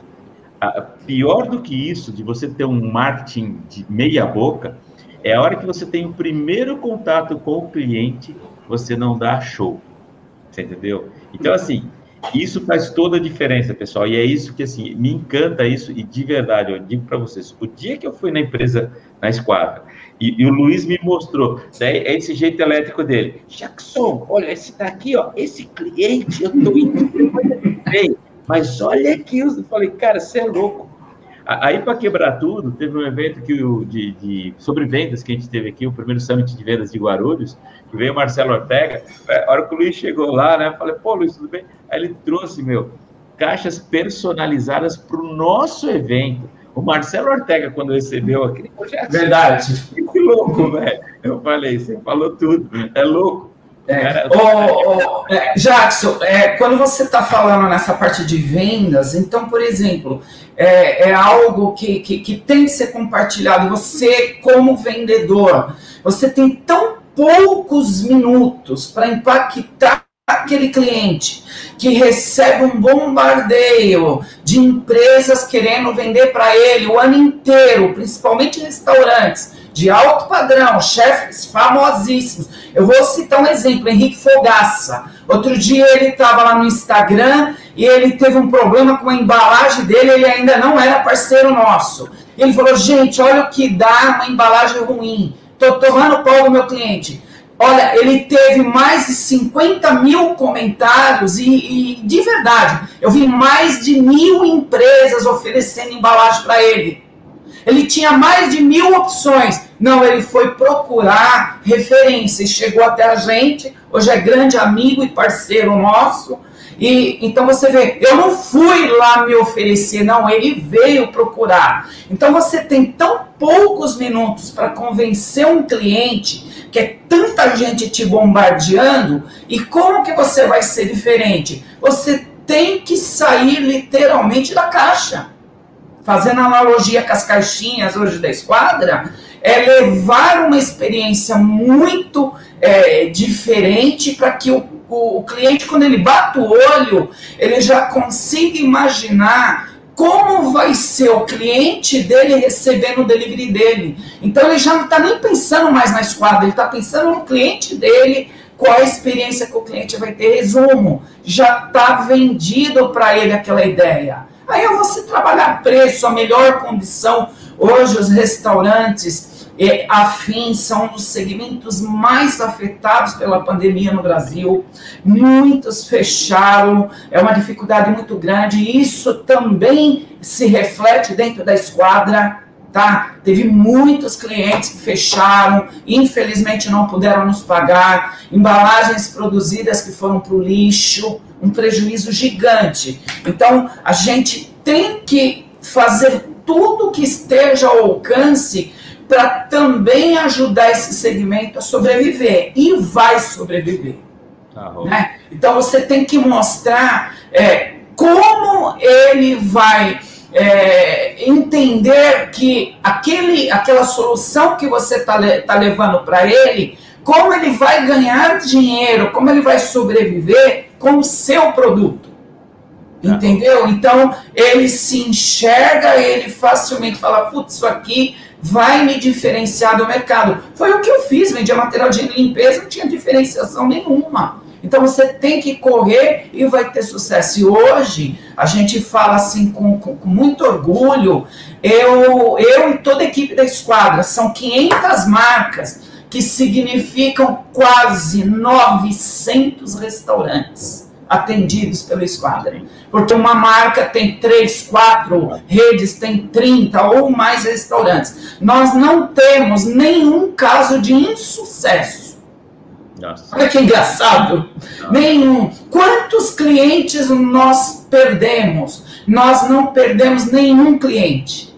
pior do que isso, de você ter um marketing de meia boca, é a hora que você tem o primeiro contato com o cliente, você não dá show. Você entendeu? Então, assim, isso faz toda a diferença, pessoal. E é isso que, assim, me encanta isso. E de verdade, eu digo para vocês, o dia que eu fui na empresa, na esquadra, e, e, o Luiz me mostrou, daí é esse jeito elétrico dele. Jackson, olha, esse daqui, ó, esse cliente, eu tô indo mas olha aqui, eu falei, cara, você é louco. Aí, para quebrar tudo, teve um evento que o, de, de, sobre vendas que a gente teve aqui, o primeiro summit de vendas de Guarulhos, que veio o Marcelo Ortega. A hora que o Luiz chegou lá, né? Eu falei, pô, Luiz, tudo bem? Aí ele trouxe, meu, caixas personalizadas para o nosso evento. O Marcelo Ortega, quando recebeu aquele projeto. Verdade. Que louco, velho. Eu falei, você falou tudo. É louco. É. É, Jackson, é, quando você está falando nessa parte de vendas, então, por exemplo, é, é algo que, que, que, tem que ser compartilhado. Você, como vendedor, você tem tão poucos minutos para impactar aquele cliente que recebe um bombardeio de empresas querendo vender para ele o ano inteiro, principalmente restaurantes de alto padrão, chefes famosíssimos. Eu vou citar um exemplo, Henrique Fogaça. Outro dia ele estava lá no Instagram e ele teve um problema com a embalagem dele, ele ainda não era parceiro nosso. Ele falou, gente, olha o que dá uma embalagem ruim. Estou tomando pau do meu cliente. Olha, ele teve mais de 50 mil comentários e, e, de verdade, eu vi mais de mil empresas oferecendo embalagem para ele. Ele tinha mais de mil opções. Não, ele foi procurar referências, chegou até a gente, hoje é grande amigo e parceiro nosso. E então você vê, eu não fui lá me oferecer, não, ele veio procurar. Então você tem tão poucos minutos para convencer um cliente, que é tanta gente te bombardeando, e como que você vai ser diferente? Você tem que sair literalmente da caixa fazendo analogia com as caixinhas hoje da esquadra, é levar uma experiência muito é, diferente para que o, o, o cliente, quando ele bate o olho, ele já consiga imaginar como vai ser o cliente dele recebendo o delivery dele. Então ele já não está nem pensando mais na esquadra, ele está pensando no cliente dele, qual a experiência que o cliente vai ter. Resumo, já está vendido para ele aquela ideia. Aí eu vou trabalhar preço, a melhor condição. Hoje os restaurantes eh, afins são um dos segmentos mais afetados pela pandemia no Brasil. Muitos fecharam, é uma dificuldade muito grande. Isso também se reflete dentro da esquadra. Tá? Teve muitos clientes que fecharam, infelizmente não puderam nos pagar, embalagens produzidas que foram para o lixo, um prejuízo gigante. Então, a gente tem que fazer tudo que esteja ao alcance para também ajudar esse segmento a sobreviver. E vai sobreviver. Tá né? Então, você tem que mostrar é, como ele vai é, entender que aquele, aquela solução que você está tá levando para ele, como ele vai ganhar dinheiro, como ele vai sobreviver com o seu produto. Tá. Entendeu? Então, ele se enxerga, ele facilmente fala, putz, isso aqui vai me diferenciar do mercado. Foi o que eu fiz, vendia material de limpeza, não tinha diferenciação nenhuma. Então você tem que correr e vai ter sucesso. E hoje a gente fala assim com, com, com muito orgulho. Eu, eu e toda a equipe da esquadra, são 500 marcas que significam quase 900 restaurantes atendidos pelo esquadra. Porque uma marca tem 3, 4 redes, tem 30 ou mais restaurantes. Nós não temos nenhum caso de insucesso nossa. Olha que engraçado. Nossa. Nenhum. Quantos clientes nós perdemos? Nós não perdemos nenhum cliente.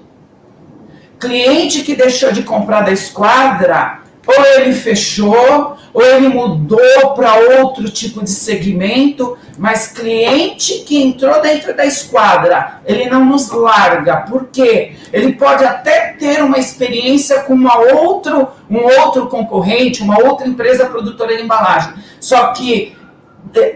Cliente que deixou de comprar da esquadra, ou ele fechou, ou ele mudou para outro tipo de segmento, mas cliente que entrou dentro da esquadra, ele não nos larga, porque ele pode até ter uma experiência com uma outro, um outro concorrente, uma outra empresa produtora de embalagem, só que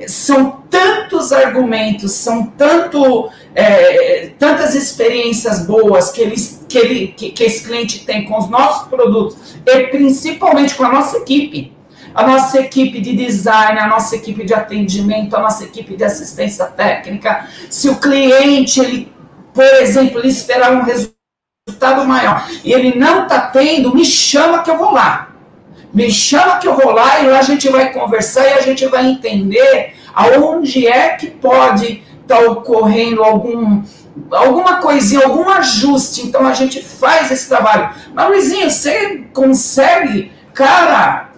são tantos argumentos, são tanto, é, tantas experiências boas que, eles, que, ele, que, que esse cliente tem com os nossos produtos e principalmente com a nossa equipe a nossa equipe de design, a nossa equipe de atendimento, a nossa equipe de assistência técnica. Se o cliente, ele, por exemplo, ele esperar um resultado maior e ele não está tendo, me chama que eu vou lá. Me chama que eu vou lá e lá a gente vai conversar e a gente vai entender aonde é que pode estar tá ocorrendo algum alguma coisinha, algum ajuste. Então a gente faz esse trabalho. Mas Luizinho, você consegue, cara,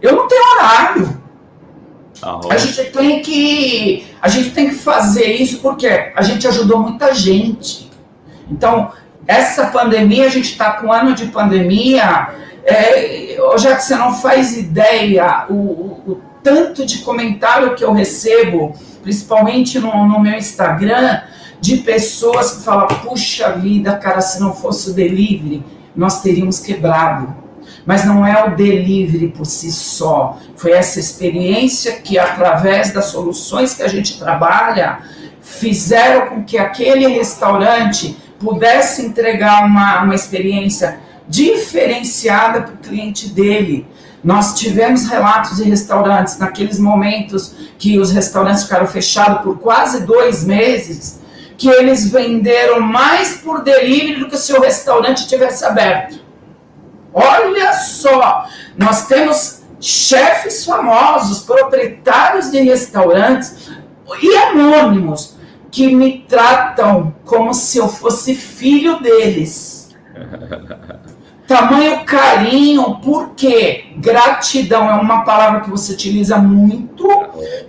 eu não tenho horário. A gente tem que a gente tem que fazer isso porque a gente ajudou muita gente. Então essa pandemia a gente está com um ano de pandemia. É, já que você não faz ideia o, o, o, tanto de comentário que eu recebo, principalmente no, no meu Instagram, de pessoas que falam: puxa vida, cara, se não fosse o delivery, nós teríamos quebrado mas não é o delivery por si só. Foi essa experiência que, através das soluções que a gente trabalha, fizeram com que aquele restaurante pudesse entregar uma, uma experiência diferenciada para o cliente dele. Nós tivemos relatos de restaurantes naqueles momentos que os restaurantes ficaram fechados por quase dois meses, que eles venderam mais por delivery do que se o restaurante tivesse aberto. Olha só, nós temos chefes famosos, proprietários de restaurantes e anônimos que me tratam como se eu fosse filho deles. Tamanho carinho, porque gratidão é uma palavra que você utiliza muito.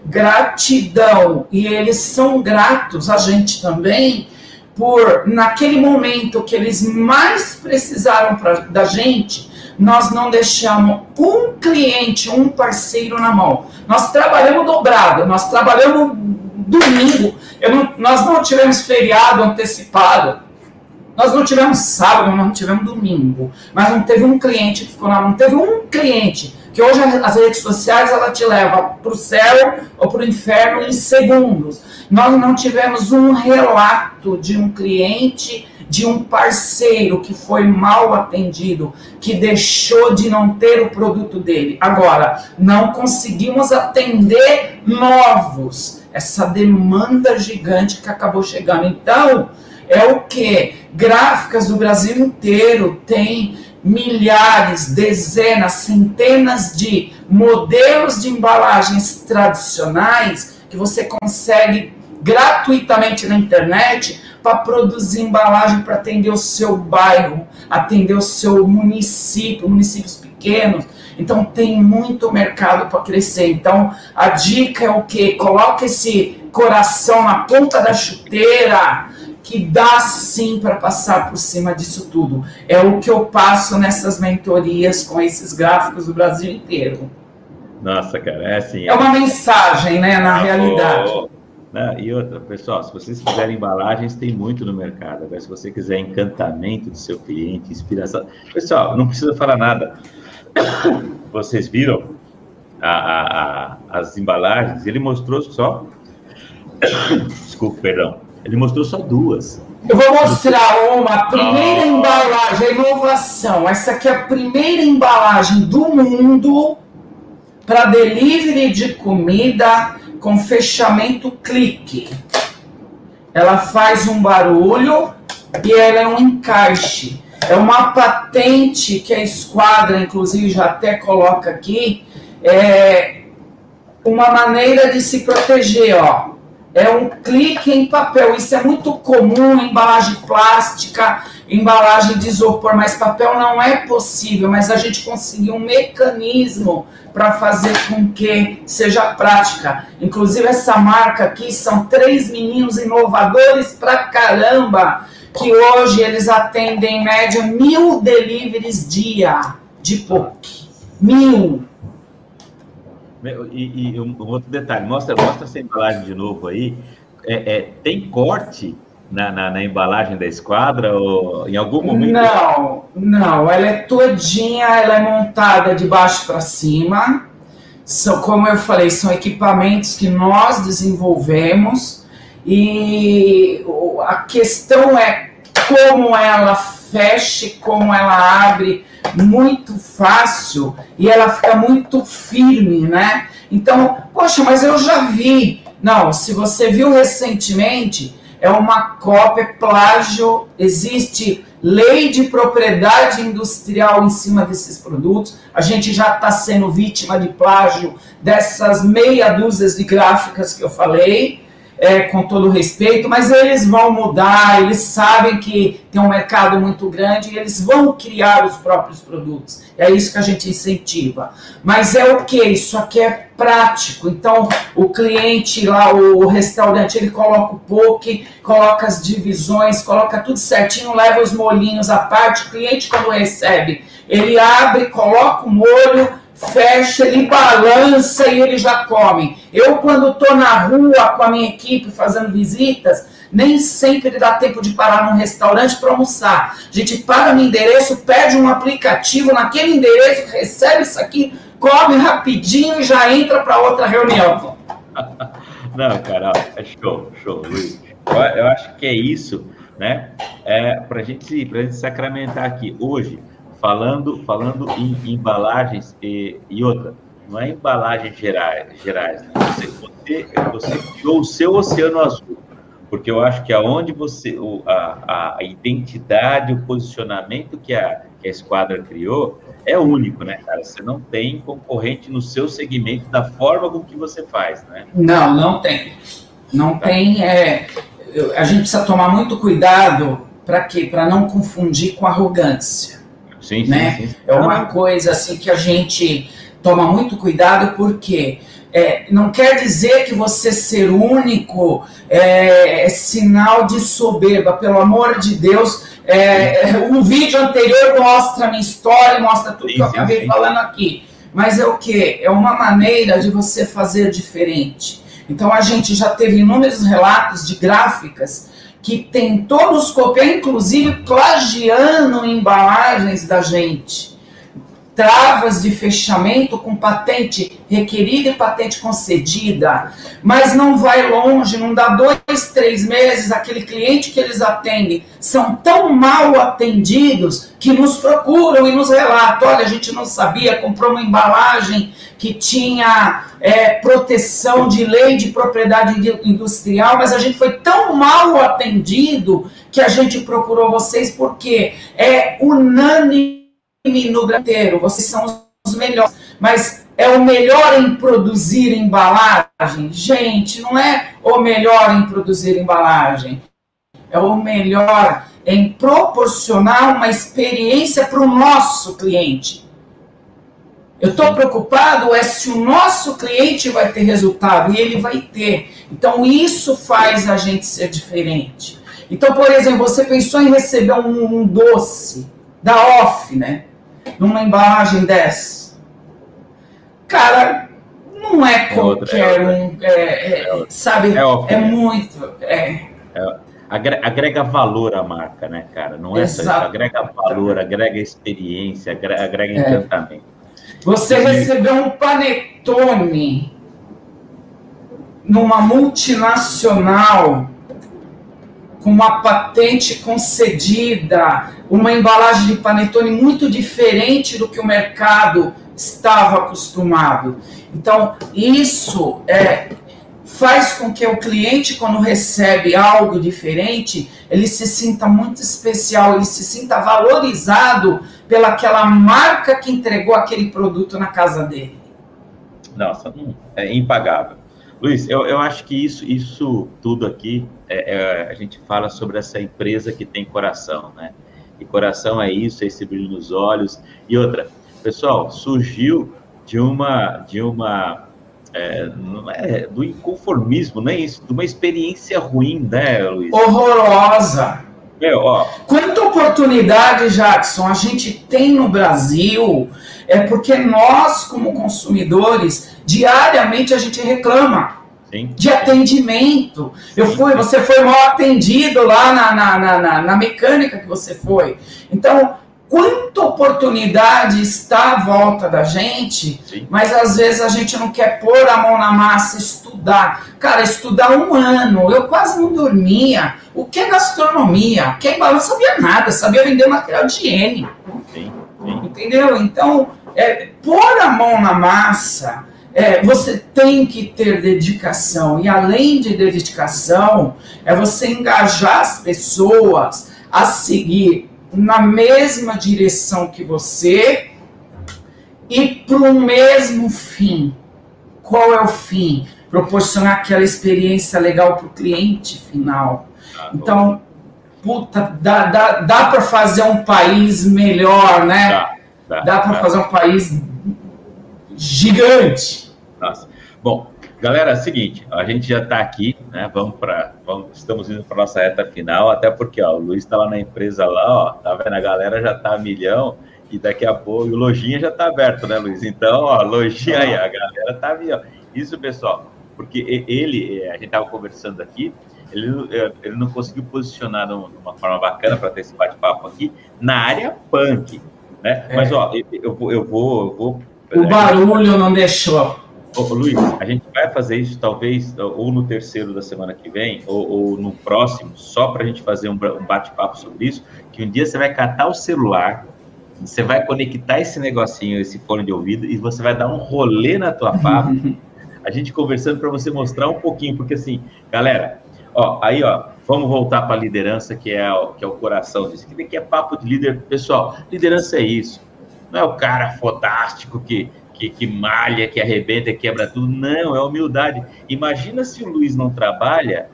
Gratidão, e eles são gratos, a gente também, por naquele momento que eles mais precisaram pra, da gente, nós não deixamos um cliente, um parceiro na mão. Nós trabalhamos dobrado, nós trabalhamos domingo, não, nós não tivemos feriado antecipado, nós não tivemos sábado, nós não tivemos domingo, mas não teve um cliente que ficou lá, não teve um cliente que hoje as redes sociais ela te leva para o céu ou para o inferno em segundos. Nós não tivemos um relato de um cliente, de um parceiro que foi mal atendido, que deixou de não ter o produto dele. Agora, não conseguimos atender novos, essa demanda gigante que acabou chegando. Então, é o que? Gráficas do Brasil inteiro tem milhares, dezenas, centenas de modelos de embalagens tradicionais que você consegue gratuitamente na internet para produzir embalagem para atender o seu bairro, atender o seu município, municípios pequenos. Então tem muito mercado para crescer. Então a dica é o que? Coloca esse coração na ponta da chuteira que dá sim para passar por cima disso tudo. É o que eu passo nessas mentorias com esses gráficos do Brasil inteiro. Nossa, cara, é assim. É uma mensagem, né, na ah, realidade. Oh, oh. E outra, pessoal, se vocês quiserem embalagens, tem muito no mercado. Agora, se você quiser encantamento do seu cliente, inspiração. Pessoal, não precisa falar nada. Vocês viram a, a, a, as embalagens? Ele mostrou só. Desculpa, perdão. Ele mostrou só duas. Eu vou mostrar uma, a primeira oh. embalagem, a inovação. Essa aqui é a primeira embalagem do mundo para delivery de comida com fechamento clique. Ela faz um barulho e ela é um encaixe. É uma patente que a esquadra, inclusive, já até coloca aqui. É uma maneira de se proteger, ó é um clique em papel. Isso é muito comum em embalagem plástica, embalagem de isopor, mas papel não é possível. Mas a gente conseguiu um mecanismo para fazer com que seja prática. Inclusive, essa marca aqui são três meninos inovadores pra caramba, que hoje eles atendem em média mil deliveries dia de POC. Mil. E, e, um outro detalhe, mostra, mostra essa embalagem de novo aí. É, é tem corte na, na, na, embalagem da esquadra ou em algum momento? Não, não. Ela é todinha, ela é montada de baixo para cima. São, como eu falei, são equipamentos que nós desenvolvemos e a questão é como ela fecha, como ela abre muito fácil e ela fica muito firme, né? Então, poxa, mas eu já vi. Não, se você viu recentemente, é uma cópia, plágio, existe lei de propriedade industrial em cima desses produtos. A gente já está sendo vítima de plágio dessas meia dúzia de gráficas que eu falei é, com todo respeito, mas eles vão mudar, eles sabem que tem um mercado muito grande e eles vão criar os próprios produtos. É isso que a gente incentiva. Mas é o que? Isso aqui é prático. Então, o cliente lá, o restaurante, ele coloca o poke, coloca as divisões, coloca tudo certinho, leva os molhinhos à parte. O cliente, quando recebe, ele abre, coloca o molho fecha, ele balança e ele já come. Eu, quando estou na rua com a minha equipe fazendo visitas, nem sempre dá tempo de parar num restaurante para almoçar. A gente para no endereço, pede um aplicativo naquele endereço, recebe isso aqui, come rapidinho e já entra para outra reunião. Não, cara, é show, show, Luiz. Eu, eu acho que é isso, né? É, para gente, a gente sacramentar aqui. Hoje, falando, falando em embalagens e, e outra, não é embalagens gerais, gerais né? você, você, criou o seu oceano azul, porque eu acho que aonde você, o, a, a identidade, o posicionamento que a, que a esquadra criou é único, né, cara? Você não tem concorrente no seu segmento da forma com que você faz, né? Não, não tem. Não tá. tem. É, a gente precisa tomar muito cuidado para quê? Para não confundir com arrogância. Sim, né? Sim, sim. É uma coisa assim que a gente toma muito cuidado porque é, não quer dizer que você ser único é, é sinal de soberba, pelo amor de Deus. É, o vídeo anterior mostra a minha história, mostra tudo sim, que eu acabei sim, falando aqui. Mas é o que? É uma maneira de você fazer diferente. Então a gente já teve inúmeros relatos de gráficas que tentou nos copiar, inclusive plagiando embalagens da gente. Travas de fechamento com patente requerida e patente concedida, mas não vai longe, não dá dois, três meses, aquele cliente que eles atendem são tão mal atendidos que nos procuram e nos relatam: olha, a gente não sabia, comprou uma embalagem que tinha é, proteção de lei de propriedade industrial, mas a gente foi tão mal atendido que a gente procurou vocês porque é unânime no inteiro, vocês são os melhores, mas é o melhor em produzir embalagem? Gente, não é o melhor em produzir embalagem. é o melhor em proporcionar uma experiência para o nosso cliente. Eu estou preocupado é se o nosso cliente vai ter resultado e ele vai ter. Então isso faz a gente ser diferente. Então, por exemplo, você pensou em receber um, um doce da off, né? Numa embalagem dessa. Cara, não é, é qualquer é um, é, é, sabe? É, muito. É. agrega valor à marca, né, cara? Não é Exato. só isso, agrega valor, agrega experiência, agrega, agrega encantamento. Você e... recebeu um panetone numa multinacional com uma patente concedida, uma embalagem de panetone muito diferente do que o mercado estava acostumado. Então, isso é, faz com que o cliente, quando recebe algo diferente, ele se sinta muito especial, ele se sinta valorizado pelaquela marca que entregou aquele produto na casa dele. Nossa, é impagável. Luiz, eu, eu acho que isso, isso tudo aqui, é, é, a gente fala sobre essa empresa que tem coração, né? E coração é isso, é esse brilho nos olhos. E outra, pessoal, surgiu de uma, de uma é, é, do inconformismo, não é isso? De uma experiência ruim, né, Luiz? Horrorosa. Meu, ó. Quanta oportunidade, Jackson, a gente tem no Brasil, é porque nós, como consumidores, diariamente a gente reclama. Sim. De atendimento. Eu fui, você foi mal atendido lá na, na, na, na mecânica que você foi. Então, quanta oportunidade está à volta da gente, Sim. mas às vezes a gente não quer pôr a mão na massa, estudar. Cara, estudar um ano, eu quase não dormia. O que é gastronomia? O que é não sabia nada, sabia vender material de higiene. Sim. Sim. Entendeu? Então, é, pôr a mão na massa, é, você tem que ter dedicação. E além de dedicação, é você engajar as pessoas a seguir na mesma direção que você e para o mesmo fim. Qual é o fim? Proporcionar aquela experiência legal para o cliente final. Ah, então, puta, dá, dá, dá para fazer um país melhor, né? Dá, dá, dá para fazer um país gigante. Bom, galera, é o seguinte, a gente já está aqui, né? Vamos para, estamos indo para nossa reta final, até porque ó, o Luiz está lá na empresa lá, ó, tá vendo? A galera já está a milhão e daqui a pouco o lojinha já está aberto, né, Luiz? Então, ó, lojinha aí, a galera está a milhão. Isso, pessoal, porque ele, é, a gente estava conversando aqui, ele, é, ele não conseguiu posicionar de uma forma bacana para ter esse bate-papo aqui na área punk, né? É. Mas, ó, eu, eu vou, eu vou, eu vou o barulho não deixou. Ô, Luiz, a gente vai fazer isso talvez ou no terceiro da semana que vem, ou, ou no próximo, só para a gente fazer um, bate-papo sobre isso, que um dia você vai catar o celular, você vai conectar esse negocinho, esse fone de ouvido, e você vai dar um rolê na tua papo, a gente conversando para você mostrar um pouquinho, porque assim, galera, ó, aí ó, vamos voltar para a liderança, que é, que é o coração disso, que daqui é papo de líder, pessoal, liderança é isso, não é o cara fodástico que que, que malha, que arrebenta, quebra tudo. Não, é humildade. Imagina se o Luiz não trabalha,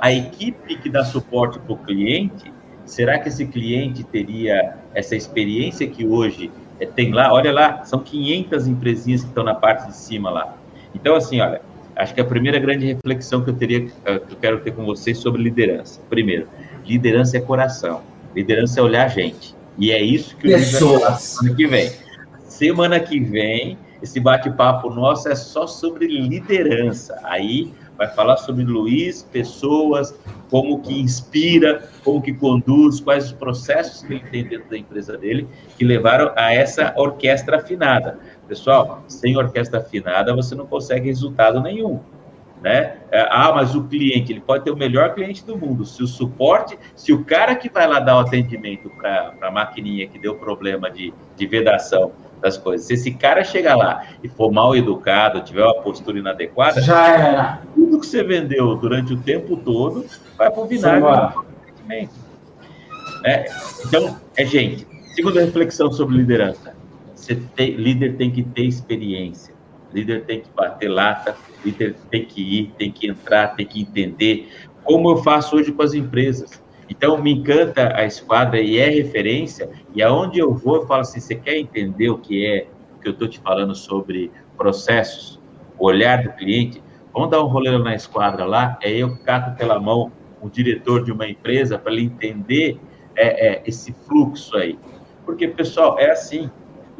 a equipe que dá suporte para o cliente, será que esse cliente teria essa experiência que hoje é, tem lá? Olha lá, são 500 empresinhas que estão na parte de cima lá. Então, assim, olha, acho que a primeira grande reflexão que eu teria, eh, que eu quero ter com vocês sobre liderança. Primeiro, liderança é coração. Liderança é olhar a gente. E é isso que o Pessoas. ano que vem. Semana que vem, esse bate-papo nosso é só sobre liderança. Aí vai falar sobre Luiz, pessoas, como que inspira, como que conduz, quais os processos que ele tem dentro da empresa dele que levaram a essa orquestra afinada. Pessoal, sem orquestra afinada você não consegue resultado nenhum. Né? É, ah, mas o cliente, ele pode ter o melhor cliente do mundo. Se o suporte, se o cara que vai lá dar o atendimento para a maquininha que deu problema de, de vedação, das coisas. Se esse cara chegar lá e for mal educado, tiver uma postura inadequada, já era. Tudo que você vendeu durante o tempo todo vai para o vinagre. É, então, é gente. Segunda reflexão sobre liderança. Você tem, líder tem que ter experiência. Líder tem que bater lata, líder tem que ir, tem que entrar, tem que entender como eu faço hoje com as empresas. Então, me encanta a esquadra e é referência, e aonde eu vou, eu falo assim, você quer entender o que é, que eu estou te falando sobre processos, o olhar do cliente? Vamos dar um rolê na esquadra lá, é eu que cato pela mão o diretor de uma empresa para ele entender é, é, esse fluxo aí. Porque, pessoal, é assim,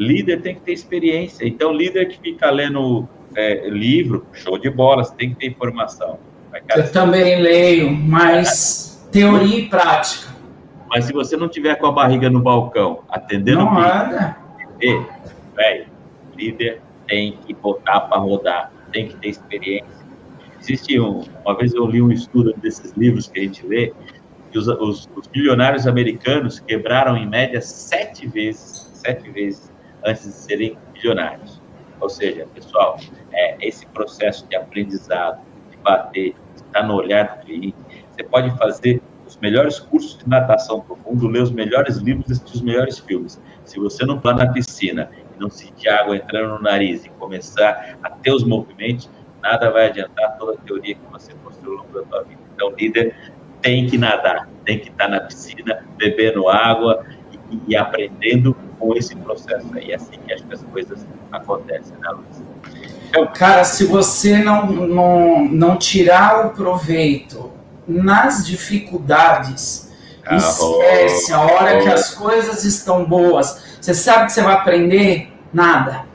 líder tem que ter experiência, então líder que fica lendo é, livro, show de bola, você tem que ter informação. eu também leio, mas Teoria e prática. Mas se você não tiver com a barriga no balcão, atendendo não anda. velho, líder tem que botar para rodar, tem que ter experiência. Existe um, uma vez eu li um estudo desses livros que a gente lê, que os, os, os milionários americanos quebraram em média sete vezes, sete vezes antes de serem milionários. Ou seja, pessoal, é, esse processo de aprendizado, de bater, de estar no olhar do cliente, você pode fazer os melhores cursos de natação do mundo, ler os melhores livros assistir os melhores filmes. Se você não está na piscina e não sentir água entrando no nariz e começar a ter os movimentos, nada vai adiantar toda a teoria que você construiu ao longo da sua vida. Então, líder tem que nadar, tem que estar tá na piscina, bebendo água e, e aprendendo com esse processo aí. É assim que acho que as coisas acontecem, né, Luiz? Então, Cara, se você não, não, não tirar o proveito nas dificuldades. Ah, Esquece, a hora oh. que as coisas estão boas. Você sabe que você vai aprender? Nada.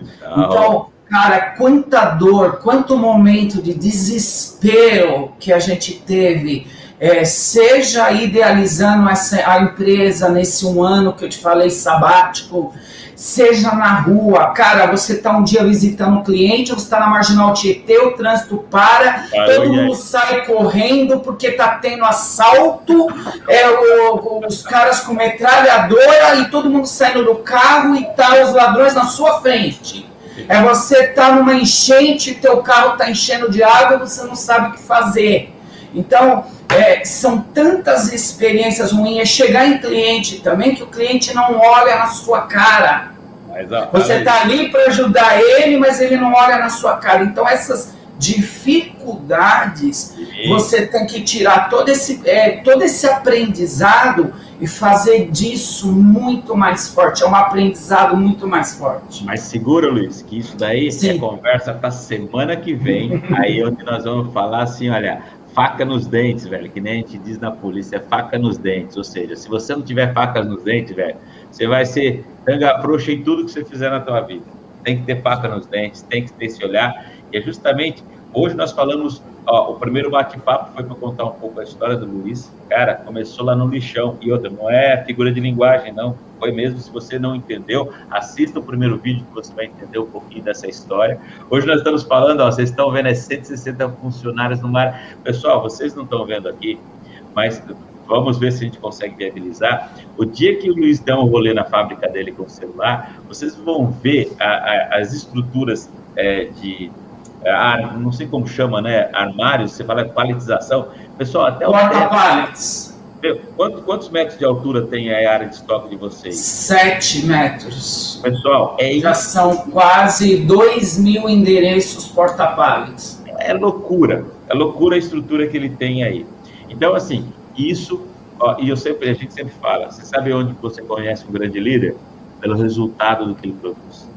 Então, cara, quanta dor, quanto momento de desespero que a gente teve, é, seja idealizando essa, a empresa nesse um ano que eu te falei sabático, seja na rua, cara, você está um dia visitando um cliente, você está na Marginal Tietê, o trânsito para, todo mundo sai correndo porque está tendo assalto, é, o, os caras com metralhadora e todo mundo saindo do carro e tá os ladrões na sua frente. É você tá numa enchente, teu carro tá enchendo de água, você não sabe o que fazer. Então, é, são tantas experiências ruins. É chegar em cliente também que o cliente não olha na sua cara. Você está ali para ajudar ele, mas ele não olha na sua cara. Então, essas dificuldades, você tem que tirar todo esse, é, todo esse aprendizado e fazer disso muito mais forte. É um aprendizado muito mais forte. Mas segura, Luiz, que isso daí Sim. é conversa para semana que vem. aí onde nós vamos falar assim, olha, faca nos dentes, velho, que nem a gente diz na polícia, é faca nos dentes. Ou seja, se você não tiver facas nos dentes, velho, você vai ser tanga frouxa em tudo que você fizer na tua vida. Tem que ter faca nos dentes, tem que ter esse olhar. E é justamente, hoje nós falamos, ó, o primeiro bate-papo foi para contar um pouco a história do Luiz. Cara, começou lá no lixão. E outra, não é figura de linguagem, não. Foi mesmo, se você não entendeu, assista o primeiro vídeo que você vai entender um pouquinho dessa história. Hoje nós estamos falando, ó, vocês estão vendo, é 160 funcionários no mar. Pessoal, vocês não estão vendo aqui, mas vamos ver se a gente consegue viabilizar. O dia que o Luiz der um rolê na fábrica dele com o celular, vocês vão ver a, a, as estruturas é, de, a, não sei como chama, né, armários, você fala paletização. Pessoal, até o... Porta-paletes. Quantos, quantos, metros de altura tem a área de estoque de vocês? Sete metros. Pessoal, é Já isso. são quase dois mil endereços porta-paletes. É loucura. É loucura a estrutura que ele tem aí. Então, assim, isso, ó, e eu sempre, a gente sempre fala, você sabe onde você conhece um grande líder? Pelo resultado do que ele produz.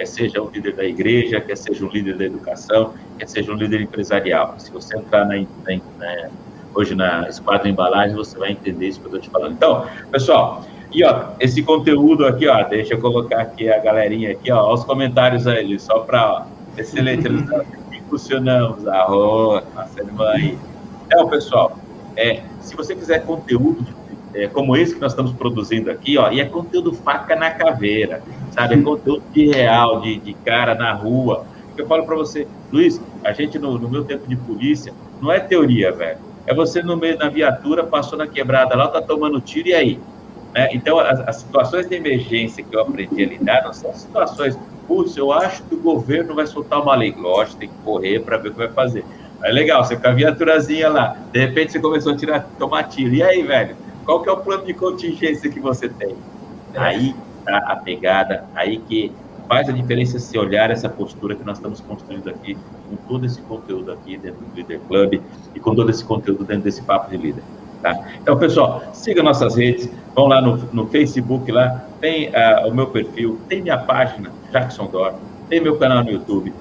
Quer seja um líder da igreja, quer seja um líder da educação, quer seja um líder empresarial. Se você entrar na, na, hoje na Esquadra Embalagem, você vai entender isso que eu estou te falando. Então, pessoal, e ó, esse conteúdo aqui, ó, deixa eu colocar aqui a galerinha aqui, ó, os comentários aí, só para, excelente, funcionamos, arroz, nossa irmã aí. Então, pessoal, é, se você quiser conteúdo é, como esse que nós estamos produzindo aqui, ó, e é conteúdo faca na caveira, sabe? É conteúdo de real, de, de cara na rua. Eu falo para você, Luiz, a gente no, no, meu tempo de polícia, não é teoria, velho. É você no meio da viatura, passou na quebrada lá, tá tomando tiro e aí? Né? Então, as, as, situações de emergência que eu aprendi a lidar não são situações, putz, eu acho que o governo vai soltar uma lei. Lógico, tem que correr para ver o que vai fazer. É legal, você com a viaturazinha lá, de repente você começou a tirar, tomar tiro. E aí, velho, qual que é o plano de contingência que você tem? Aí tá a pegada, aí que faz a diferença se olhar essa postura que nós estamos construindo aqui, com todo esse conteúdo aqui dentro do Líder Club e com todo esse conteúdo dentro desse papo de líder. Tá? Então, pessoal, siga nossas redes, vão lá no, no Facebook, lá tem uh, o meu perfil, tem minha página, Jackson Dor, tem meu canal no YouTube,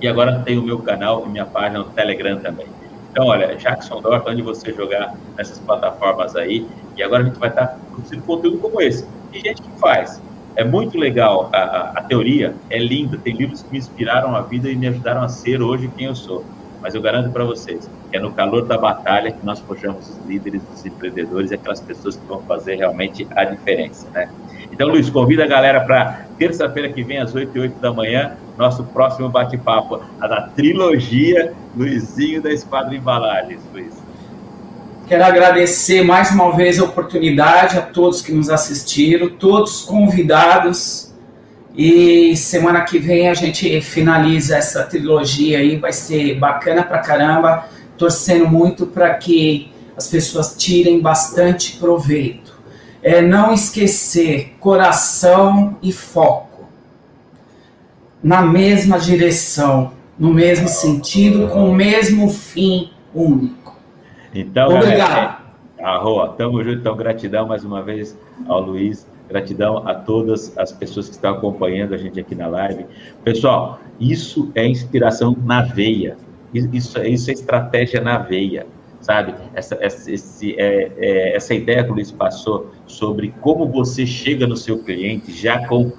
e agora tem o meu canal e minha página no Telegram também. Então, olha, Jackson Dor, onde você jogar nessas plataformas aí, e agora a gente vai estar produzindo conteúdo como esse. Tem gente que faz. É muito legal a, a, a teoria, é linda, tem livros que me inspiraram a vida e me ajudaram a ser hoje quem eu sou mas eu garanto para vocês que é no calor da batalha que nós forjamos os líderes, os empreendedores e aquelas pessoas que vão fazer realmente a diferença, né? Então, Luiz, convida a galera para terça-feira que vem, às 8 e 8 da manhã, nosso próximo bate-papo, a da trilogia Luizinho da Esquadra Embalagens, Luiz. Quero agradecer mais uma vez a oportunidade a todos que nos assistiram, todos convidados e semana que vem a gente finaliza essa trilogia aí, vai ser bacana pra caramba, torcendo muito para que as pessoas tirem bastante proveito. É não esquecer coração e foco na mesma direção, no mesmo sentido, com o mesmo fim único. Então, obrigado. É, Arroa, tamo junto, então gratidão mais uma vez ao Luiz Gratidão a todas as pessoas que estão acompanhando a gente aqui na live. Pessoal, isso é inspiração na veia. Isso, isso é estratégia na veia, sabe? Essa, essa, esse, é, é, essa ideia que o Luiz passou sobre como você chega no seu cliente já com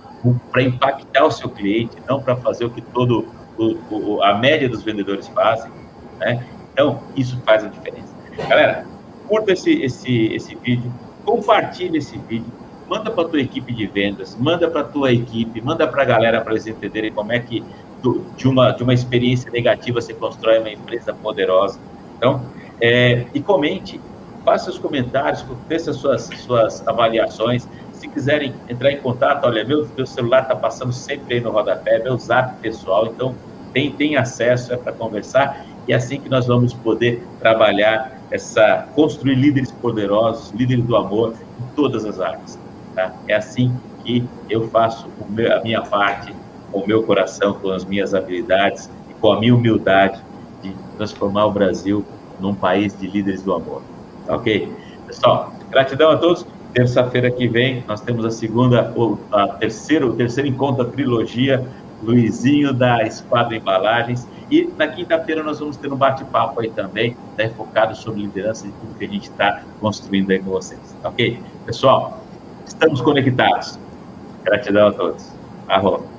para impactar o seu cliente, não para fazer o que todo o, o, a média dos vendedores fazem, né? Então, isso faz a diferença. Galera, curta esse, esse, esse vídeo, compartilhe esse vídeo, manda para tua equipe de vendas, manda para tua equipe, manda para a galera para eles entenderem como é que de uma, de uma experiência negativa você constrói uma empresa poderosa. Então, é, e comente, faça os comentários, faça as suas, suas avaliações. Se quiserem entrar em contato, olha, meu, meu celular está passando sempre aí no rodapé, meu zap pessoal, então tem, tem acesso, é para conversar, e é assim que nós vamos poder trabalhar essa, construir líderes poderosos, líderes do amor em todas as áreas. Tá? É assim que eu faço meu, a minha parte com o meu coração, com as minhas habilidades e com a minha humildade de transformar o Brasil num país de líderes do amor. Tá ok? Pessoal, gratidão a todos. Terça-feira que vem nós temos a segunda, ou a terceira, o terceiro encontro da trilogia Luizinho da Esquadra Embalagens. E na quinta-feira nós vamos ter um bate-papo aí também, né, focado sobre liderança e tudo que a gente está construindo aí com vocês. Tá ok? Pessoal, Estamos conectados. Gratidão a todos. Arroba.